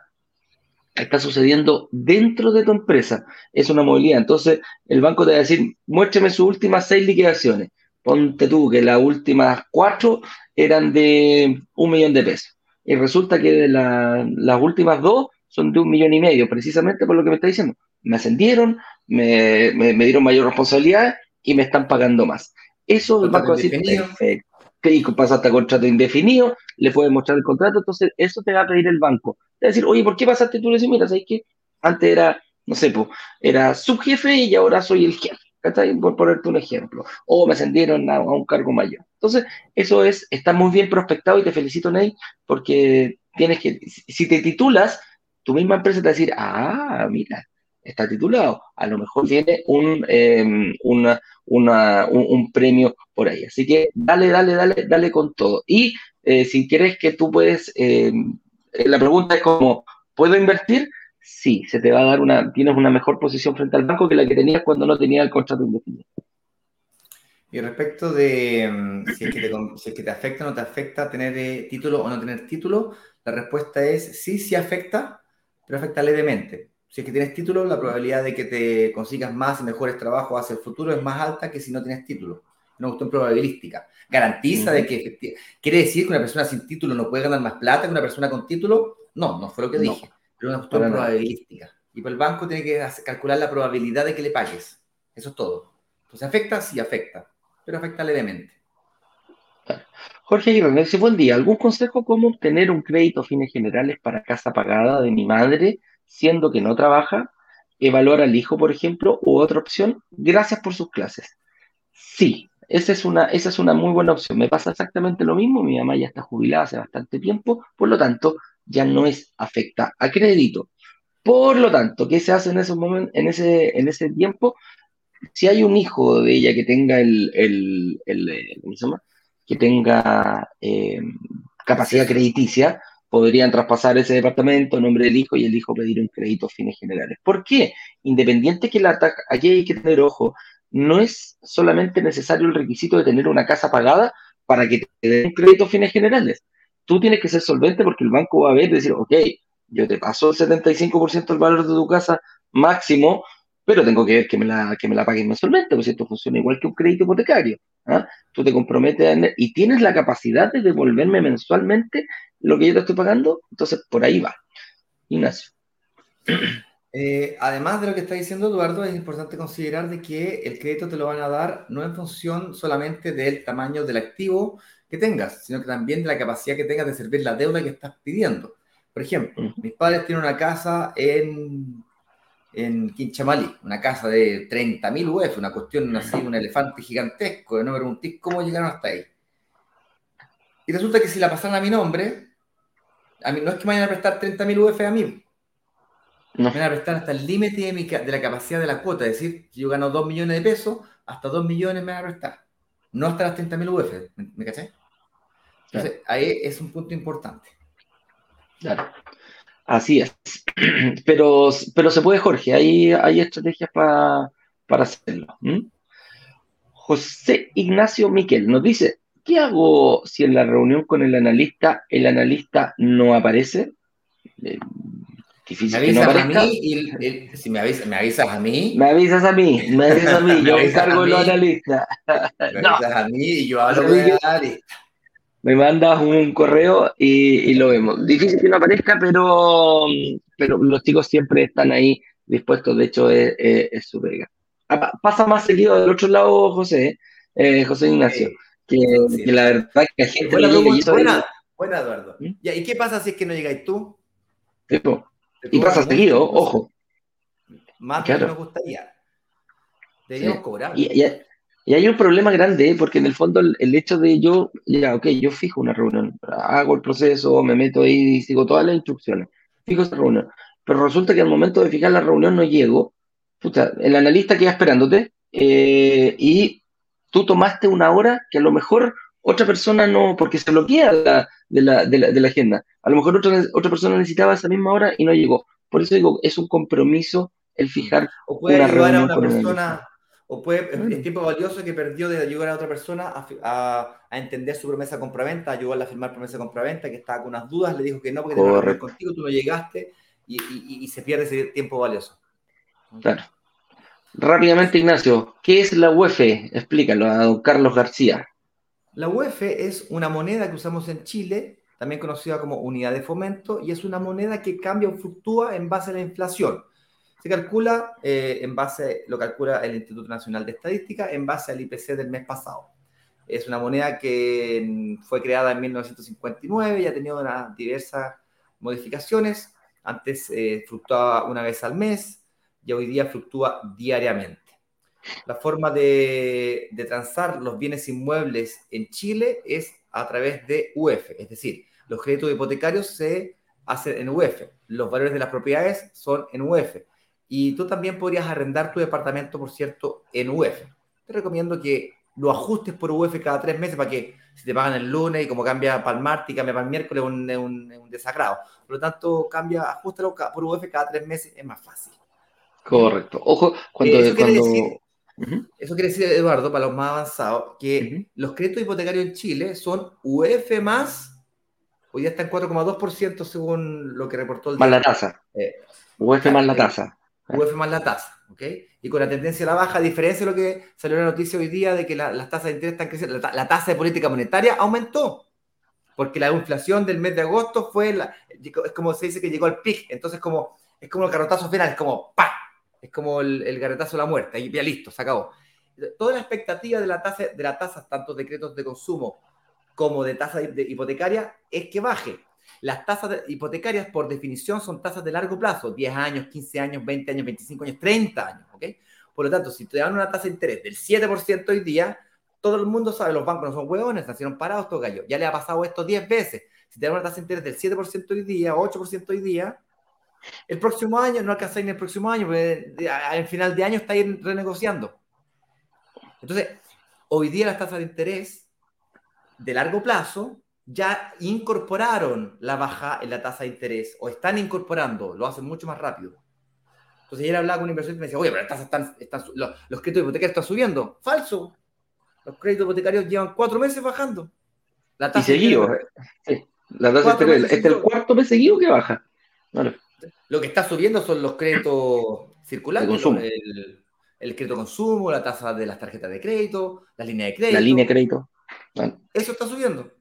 está sucediendo dentro de tu empresa. Es una movilidad. Entonces, el banco te va a decir, muéstrame sus últimas seis liquidaciones. Ponte tú que las últimas cuatro eran de un millón de pesos. Y resulta que las últimas dos son de un millón y medio, precisamente por lo que me está diciendo. Me ascendieron, me, dieron mayor responsabilidad y me están pagando más. Eso el banco va a decir, perfecto. Y pasaste a contrato indefinido, le puedes mostrar el contrato, entonces eso te va a pedir el banco decir, oye, ¿por qué pasaste tú? Le dices, mira, ¿sabes qué? Antes era, no sé, pues, era subjefe y ahora soy el jefe. Por ponerte un ejemplo. O me ascendieron a, un cargo mayor. Entonces, eso es, está muy bien prospectado y te felicito, Ney, porque tienes que, si te titulas, tu misma empresa te va a decir, ah, mira, está titulado, a lo mejor tiene un, em, un, premio por ahí. Así que dale, dale, dale, dale con todo. Y eh, si quieres que tú puedes em, eh, la pregunta es como, ¿puedo invertir? Sí, se te va a dar una, tienes una mejor posición frente al banco que la que tenías cuando no tenías el contrato indefinido. Y respecto de mm, si, es que te, afecta o no te afecta tener eh, título o no tener título, la respuesta es sí, sí afecta, pero afecta levemente. Si es que tienes título, la probabilidad de que te consigas más y mejores trabajos hacia el futuro es más alta que si no tienes título. Una cuestión probabilística garantiza de que quiere decir que una persona sin título no puede ganar más plata que una persona con título. No, no fue lo que dije, pero una cuestión probabilística. Y pues el banco tiene que calcular la probabilidad de que le pagues. Eso es todo. Entonces, ¿afecta? Sí, afecta, pero afecta levemente. Jorge Aguirre, dice, buen día. ¿Algún consejo cómo obtener un crédito a fines generales para casa pagada de mi madre, siendo que no trabaja? ¿Evaluar al hijo, por ejemplo, u otra opción? Gracias por sus clases. Sí, esa es, una, esa es una muy buena opción. Me pasa exactamente lo mismo. Mi mamá ya está jubilada hace bastante tiempo, por lo tanto, ya no es afecta a crédito. Por lo tanto, ¿qué se hace en, esos momentos, en, ese, en ese tiempo? Si hay un hijo de ella que tenga el, el, ¿cómo se llama? que tenga eh, capacidad crediticia, podrían traspasar ese departamento en nombre del hijo y el hijo pedir un crédito a fines generales. ¿Por qué? Independiente que la aquí hay que tener ojo, no es solamente necesario el requisito de tener una casa pagada para que te den crédito a fines generales. Tú tienes que ser solvente porque el banco va a ver y decir, ok, yo te paso el 75% del valor de tu casa máximo, pero tengo que ver que me la, que me la paguen mensualmente, porque esto funciona igual que un crédito hipotecario. ¿ah? Tú te comprometes y tienes la capacidad de devolverme mensualmente lo que yo te estoy pagando, entonces por ahí va. Ignacio. Eh, además de lo que está diciendo Eduardo, es importante considerar de que el crédito te lo van a dar no en función solamente del tamaño del activo que tengas, sino que también de la capacidad que tengas de servir la deuda que estás pidiendo. Por ejemplo, mis padres tienen una casa en, en Quinchamalí, una casa de 30.000 UF, una cuestión así, un elefante gigantesco, no me preguntéis cómo llegaron hasta ahí. Y resulta que si la pasan a mi nombre, a mí no es que me vayan a prestar 30.000 UF a mí, me van a prestar hasta el límite de, la capacidad de la cuota. Es decir, si yo gano 2 millones de pesos, hasta 2 millones me van a prestar. No hasta las 30.000 UF. ¿Me, ¿Me caché? Entonces, ahí es un punto importante. Claro. Así es. Pero, pero se puede, Jorge. Hay, hay estrategias para, hacerlo. José Ignacio Miquel nos dice, ¿qué hago si en la reunión con el analista el analista no aparece? Eh, me avisas a mí y, si me, avisas, me avisas a mí. Me avisas a mí, me avisas a mí, yo me encargo de los analistas. Me avisas a mí y yo hablo con el analista. Me mandas un correo y, lo vemos. Difícil que no aparezca, pero, pero los chicos siempre están ahí dispuestos, de hecho es, es, su pega. Ah, pasa más seguido del otro lado, José, eh, José Ignacio, que, la verdad que la gente... Buena, buena, Eduardo. ¿Mm? ¿Y qué pasa si es que no llegáis tú? y pasa seguido, ojo. Más lo que nos gustaría. Deberíamos cobrar. Y, y, hay un problema grande, porque en el fondo el, hecho de yo, ya, ok, yo fijo una reunión, hago el proceso, me meto ahí y sigo todas las instrucciones, fijo esa reunión, pero resulta que al momento de fijar la reunión no llego, puta, el analista queda esperándote eh, y tú tomaste una hora que a lo mejor otra persona no, porque se bloquea la, de, la, de, la, de, la, agenda. A lo mejor otra, otra persona necesitaba esa misma hora y no llegó. Por eso digo, es un compromiso el fijar. O puede ayudar a una persona, o puede, es tiempo valioso que perdió de ayudar a otra persona a, a, a entender su promesa de compraventa, ayudarla a firmar promesa de compraventa, que estaba con unas dudas, le dijo que no, porque te contigo, tú no llegaste y, y, y, se pierde ese tiempo valioso. Claro. Rápidamente, Ignacio, ¿qué es la UEF? Explícalo a don Carlos García. La UEF es una moneda que usamos en Chile, también conocida como unidad de fomento, y es una moneda que cambia o fluctúa en base a la inflación. Se calcula eh, en base, lo calcula el Instituto Nacional de Estadística, en base al IPC del mes pasado. Es una moneda que fue creada en 1959 y ha tenido diversas modificaciones. Antes eh, fluctuaba una vez al mes y hoy día fluctúa diariamente. La forma de, transar los bienes inmuebles en Chile es a través de UF, es decir, los créditos hipotecarios se hacen en UF, los valores de las propiedades son en UF. Y tú también podrías arrendar tu departamento, por cierto, en UF. Te recomiendo que lo ajustes por UF cada tres meses para que si te pagan el lunes y como cambia para el martes y cambia para el miércoles, es un, un, un, desagrado. Por lo tanto, cambia, ajustalo por UF cada tres meses, es más fácil. Correcto. Ojo, cuando, cuando, eso quiere decir, Eduardo, para los más avanzados, que los créditos hipotecarios en Chile son UF más, hoy día está en 4,2% según lo que reportó el... Más la tasa. Eh, UF más la tasa. UF más la tasa, ¿ok? Y con la tendencia a la baja, a diferencia de lo que salió en la noticia hoy día de que las tasas de interés están creciendo, la, tasa de política monetaria aumentó, porque la inflación del mes de agosto fue, la, es como se dice que llegó al pic, entonces como, es como el carrotazo final, es como ¡pam! Es como el, el de la muerte, ahí ya listo, se acabó. Toda la expectativa de la tasa, de la tasa tanto de créditos de consumo como de tasa hipotecaria, es que baje. Las tasas hipotecarias, por definición, son tasas de largo plazo, 10 años, 15 años, 20 años, 25 años, 30 años, ¿ok? Por lo tanto, si te dan una tasa de interés del 7% hoy día, todo el mundo sabe, los bancos no son huevones, nacieron parados, todo gallo. Ya le ha pasado esto 10 veces. Si te dan una tasa de interés del 7% hoy día, 8% hoy día, el próximo año, no alcanzáis en el próximo año, porque al final de año estáis renegociando. Entonces, hoy día las tasas de interés de largo plazo ya incorporaron la baja en la tasa de interés o están incorporando, lo hacen mucho más rápido. Entonces ayer hablaba con un inversor y me decía, oye, pero las tasas están, están los, los, créditos hipotecarios están subiendo. Falso. Los créditos hipotecarios llevan cuatro meses bajando. La tasa y seguido. Sí. La tasa de interés, este es el cuarto mes seguido que baja. Vale. Lo que está subiendo son los créditos circulantes, el, el, crédito consumo, la tasa de las tarjetas de crédito, la línea de crédito. La línea de crédito. Eso está subiendo.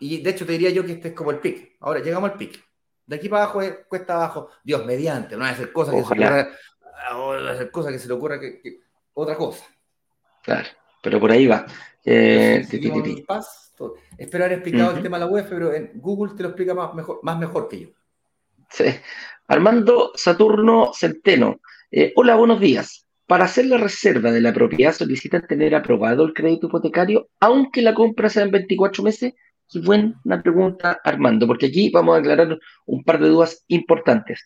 Y de hecho te diría yo que este es como el pic. Ahora llegamos al pic. De aquí para abajo es cuesta abajo. Dios mediante, no va a hacer cosas que se le ocurra, hacer cosas que se le ocurra que, otra cosa. Claro, pero por ahí va. Eh, Espero haber explicado el tema de la web, pero en Google te lo explica más mejor, más mejor que yo. Sí. Armando Saturno Centeno. Eh, hola, buenos días. Para hacer la reserva de la propiedad solicitan tener aprobado el crédito hipotecario, aunque la compra sea en 24 meses. Qué buena pregunta, Armando, porque aquí vamos a aclarar un par de dudas importantes.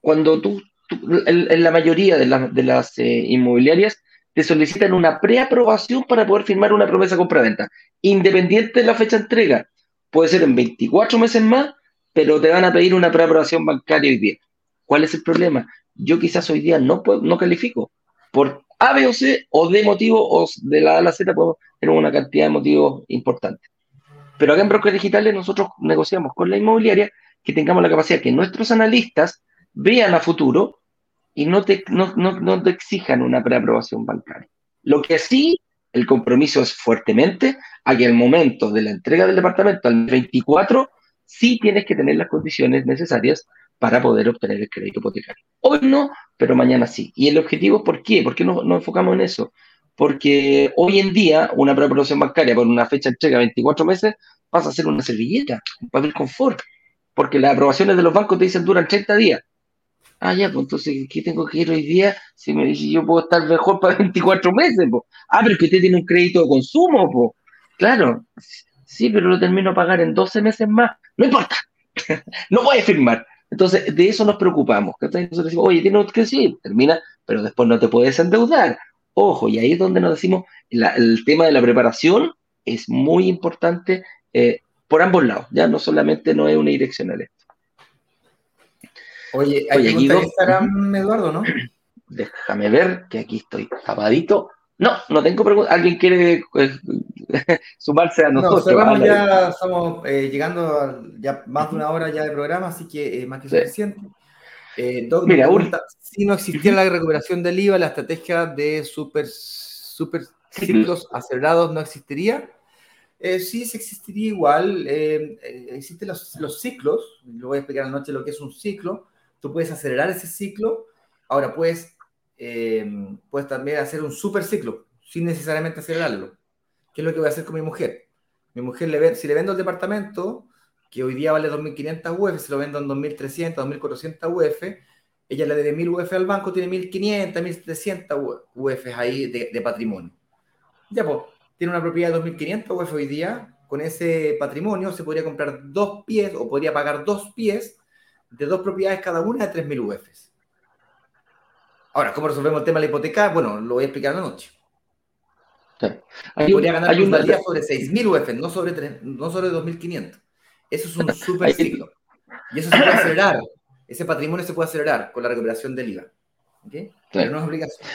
Cuando tú, en, la mayoría de, las eh, inmobiliarias, te solicitan una preaprobación para poder firmar una promesa compra-venta, independiente de la fecha de entrega. Puede ser en 24 meses más pero te van a pedir una preaprobación bancaria hoy día. ¿Cuál es el problema? Yo quizás hoy día no, puedo, no califico. Por A, B o C, o de motivo, o de la A a la Z, podemos tener una cantidad de motivos importantes. Pero acá en Brokers Digitales nosotros negociamos con la inmobiliaria que tengamos la capacidad que nuestros analistas vean a futuro y no te, no, no, no te exijan una preaprobación bancaria. Lo que sí el compromiso es fuertemente a que al momento de la entrega del departamento, al 24, sí tienes que tener las condiciones necesarias para poder obtener el crédito hipotecario. Hoy no, pero mañana sí. ¿Y el objetivo por qué? ¿Por qué nos, enfocamos en eso? Porque hoy en día una preaprobación bancaria por una fecha de entrega de 24 meses pasa a ser una servilleta, un papel confort, porque las aprobaciones de los bancos te dicen duran 30 días. Ah, ya, pues entonces, ¿qué tengo que ir hoy día? Si me dice yo puedo estar mejor para 24 meses, pues. Ah, pero es que usted tiene un crédito de consumo, pues. Claro, sí, pero lo termino a pagar en 12 meses más. No importa, no a firmar. Entonces, de eso nos preocupamos. Oye, tiene que sí, termina, pero después no te puedes endeudar. Ojo, y ahí es donde nos decimos, el tema de la preparación es muy importante eh, por ambos lados, ya no solamente no es unidireccional Oye, hay Oye, Instagram, Eduardo, ¿no? Déjame ver que aquí estoy tapadito. No, no tengo preguntas. ¿Alguien quiere eh, sumarse a nosotros? No, ya, estamos eh, llegando a ya más de una hora ya de programa, así que eh, más que suficiente. Mira, si no existiera la recuperación del IVA, la estrategia de super, super ciclos acelerados no existiría. sí, sí existiría igual. existen los, los, ciclos. Lo voy a explicar anoche lo que es un ciclo tú puedes acelerar ese ciclo. Ahora puedes, eh, puedes también hacer un super ciclo sin necesariamente acelerarlo. ¿Qué es lo que voy a hacer con mi mujer? Mi mujer, le si le vendo el departamento, que hoy día vale 2.500 UF, si lo vendo en 2.300, 2.400 UF, ella le debe 1.000 UF al banco, tiene 1.500, 1.300 UF ahí de, de, patrimonio. Ya, pues, tiene una propiedad de 2.500 UF hoy día, con ese patrimonio se podría comprar dos pies o podría pagar dos pies de dos propiedades cada una de 3.000 UFs. Ahora, ¿cómo resolvemos el tema de la hipoteca? Bueno, lo voy a explicar en la noche. Podría ganar un día sobre 6.000 UFs, no sobre, no sobre 2.500. Eso es un super ciclo. Y eso se puede acelerar. Ese patrimonio se puede acelerar con la recuperación del IVA. ¿Okay? Pero no es obligación.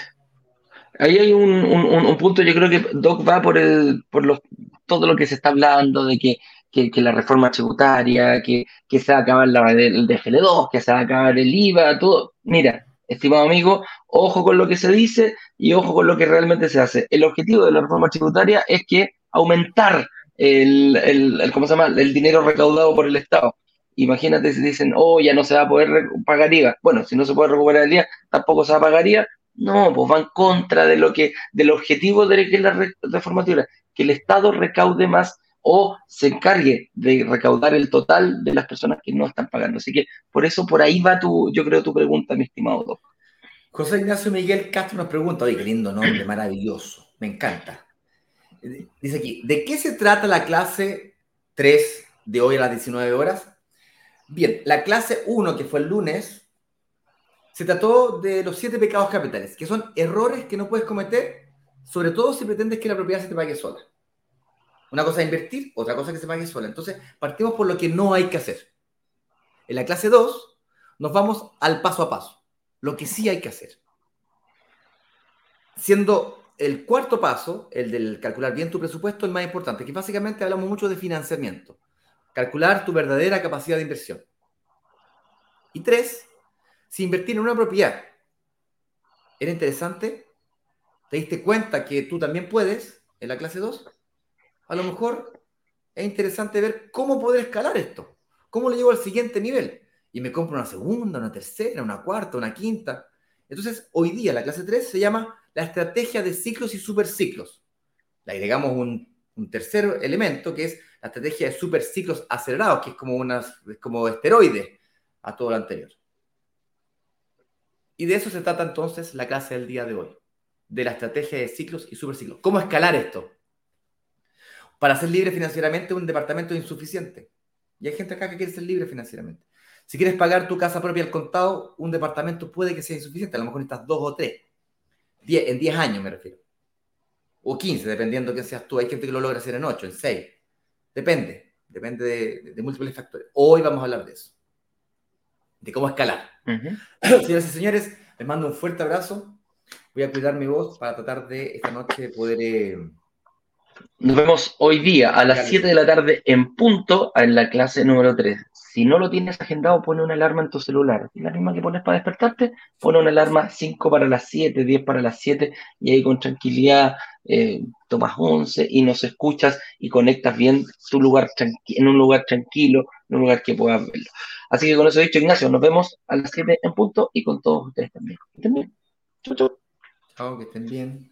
Ahí hay un, un, punto, yo creo que Doc va por, el, por los, todo lo que se está hablando, de que que, la reforma tributaria, que, que, se va a acabar la, el DFL2, que se va a acabar el IVA, todo. Mira, estimado amigo, ojo con lo que se dice y ojo con lo que realmente se hace. El objetivo de la reforma tributaria es que aumentar el, el, ¿cómo se llama? el dinero recaudado por el Estado. Imagínate si dicen, oh, ya no se va a poder pagar IVA. Bueno, si no se puede recuperar el IVA, tampoco se va a pagar IVA. No, pues va en contra de lo que, del objetivo de la reforma que el Estado recaude más o se encargue de recaudar el total de las personas que no están pagando. Así que por eso por ahí va tu, yo creo, tu pregunta, mi estimado Doc. José Ignacio Miguel Castro nos pregunta, oye, qué lindo nombre, maravilloso, me encanta. Dice aquí, ¿de qué se trata la clase 3 de hoy a las 19 horas? Bien, la clase 1, que fue el lunes, se trató de los siete pecados capitales, que son errores que no puedes cometer, sobre todo si pretendes que la propiedad se te pague sola. Una cosa es invertir, otra cosa es que se pague sola. Entonces, partimos por lo que no hay que hacer. En la clase 2 nos vamos al paso a paso, lo que sí hay que hacer. Siendo el cuarto paso, el del calcular bien tu presupuesto, el más importante, que básicamente hablamos mucho de financiamiento. Calcular tu verdadera capacidad de inversión. Y tres, si invertir en una propiedad era interesante, te diste cuenta que tú también puedes en la clase 2, a lo mejor es interesante ver cómo poder escalar esto, cómo le llego al siguiente nivel. Y me compro una segunda, una tercera, una cuarta, una quinta. Entonces, hoy día la clase 3 se llama la estrategia de ciclos y superciclos. Le agregamos un, tercer elemento que es la estrategia de superciclos acelerados, que es como, unas, como esteroide a todo lo anterior. Y de eso se trata entonces la clase del día de hoy, de la estrategia de ciclos y superciclos. ¿Cómo escalar esto? Para ser libre financieramente, un departamento es insuficiente. Y hay gente acá que quiere ser libre financieramente. Si quieres pagar tu casa propia al contado, un departamento puede que sea insuficiente. A lo mejor necesitas dos o tres. En 10 años me refiero. O 15, dependiendo de quién seas tú. Hay gente que lo logra hacer en 8, en 6. Depende. Depende de, múltiples factores. Hoy vamos a hablar de eso. De cómo escalar. Señoras y señores, les mando un fuerte abrazo. Voy a cuidar mi voz para tratar de esta noche poder... Eh, Nos vemos hoy día a las 7 de la tarde en punto en la clase número 3. Si no lo tienes agendado, pone una alarma en tu celular. La misma que pones para despertarte, pone una alarma 5 para las 7, 10 para las 7 y ahí con tranquilidad eh, tomas 11 y nos escuchas y conectas bien tu lugar en un lugar tranquilo, en un lugar que puedas verlo. Así que con eso dicho, Ignacio, nos vemos a las 7 en punto y con todos ustedes también. Que estén bien. Chau, chau. Chao, que estén bien.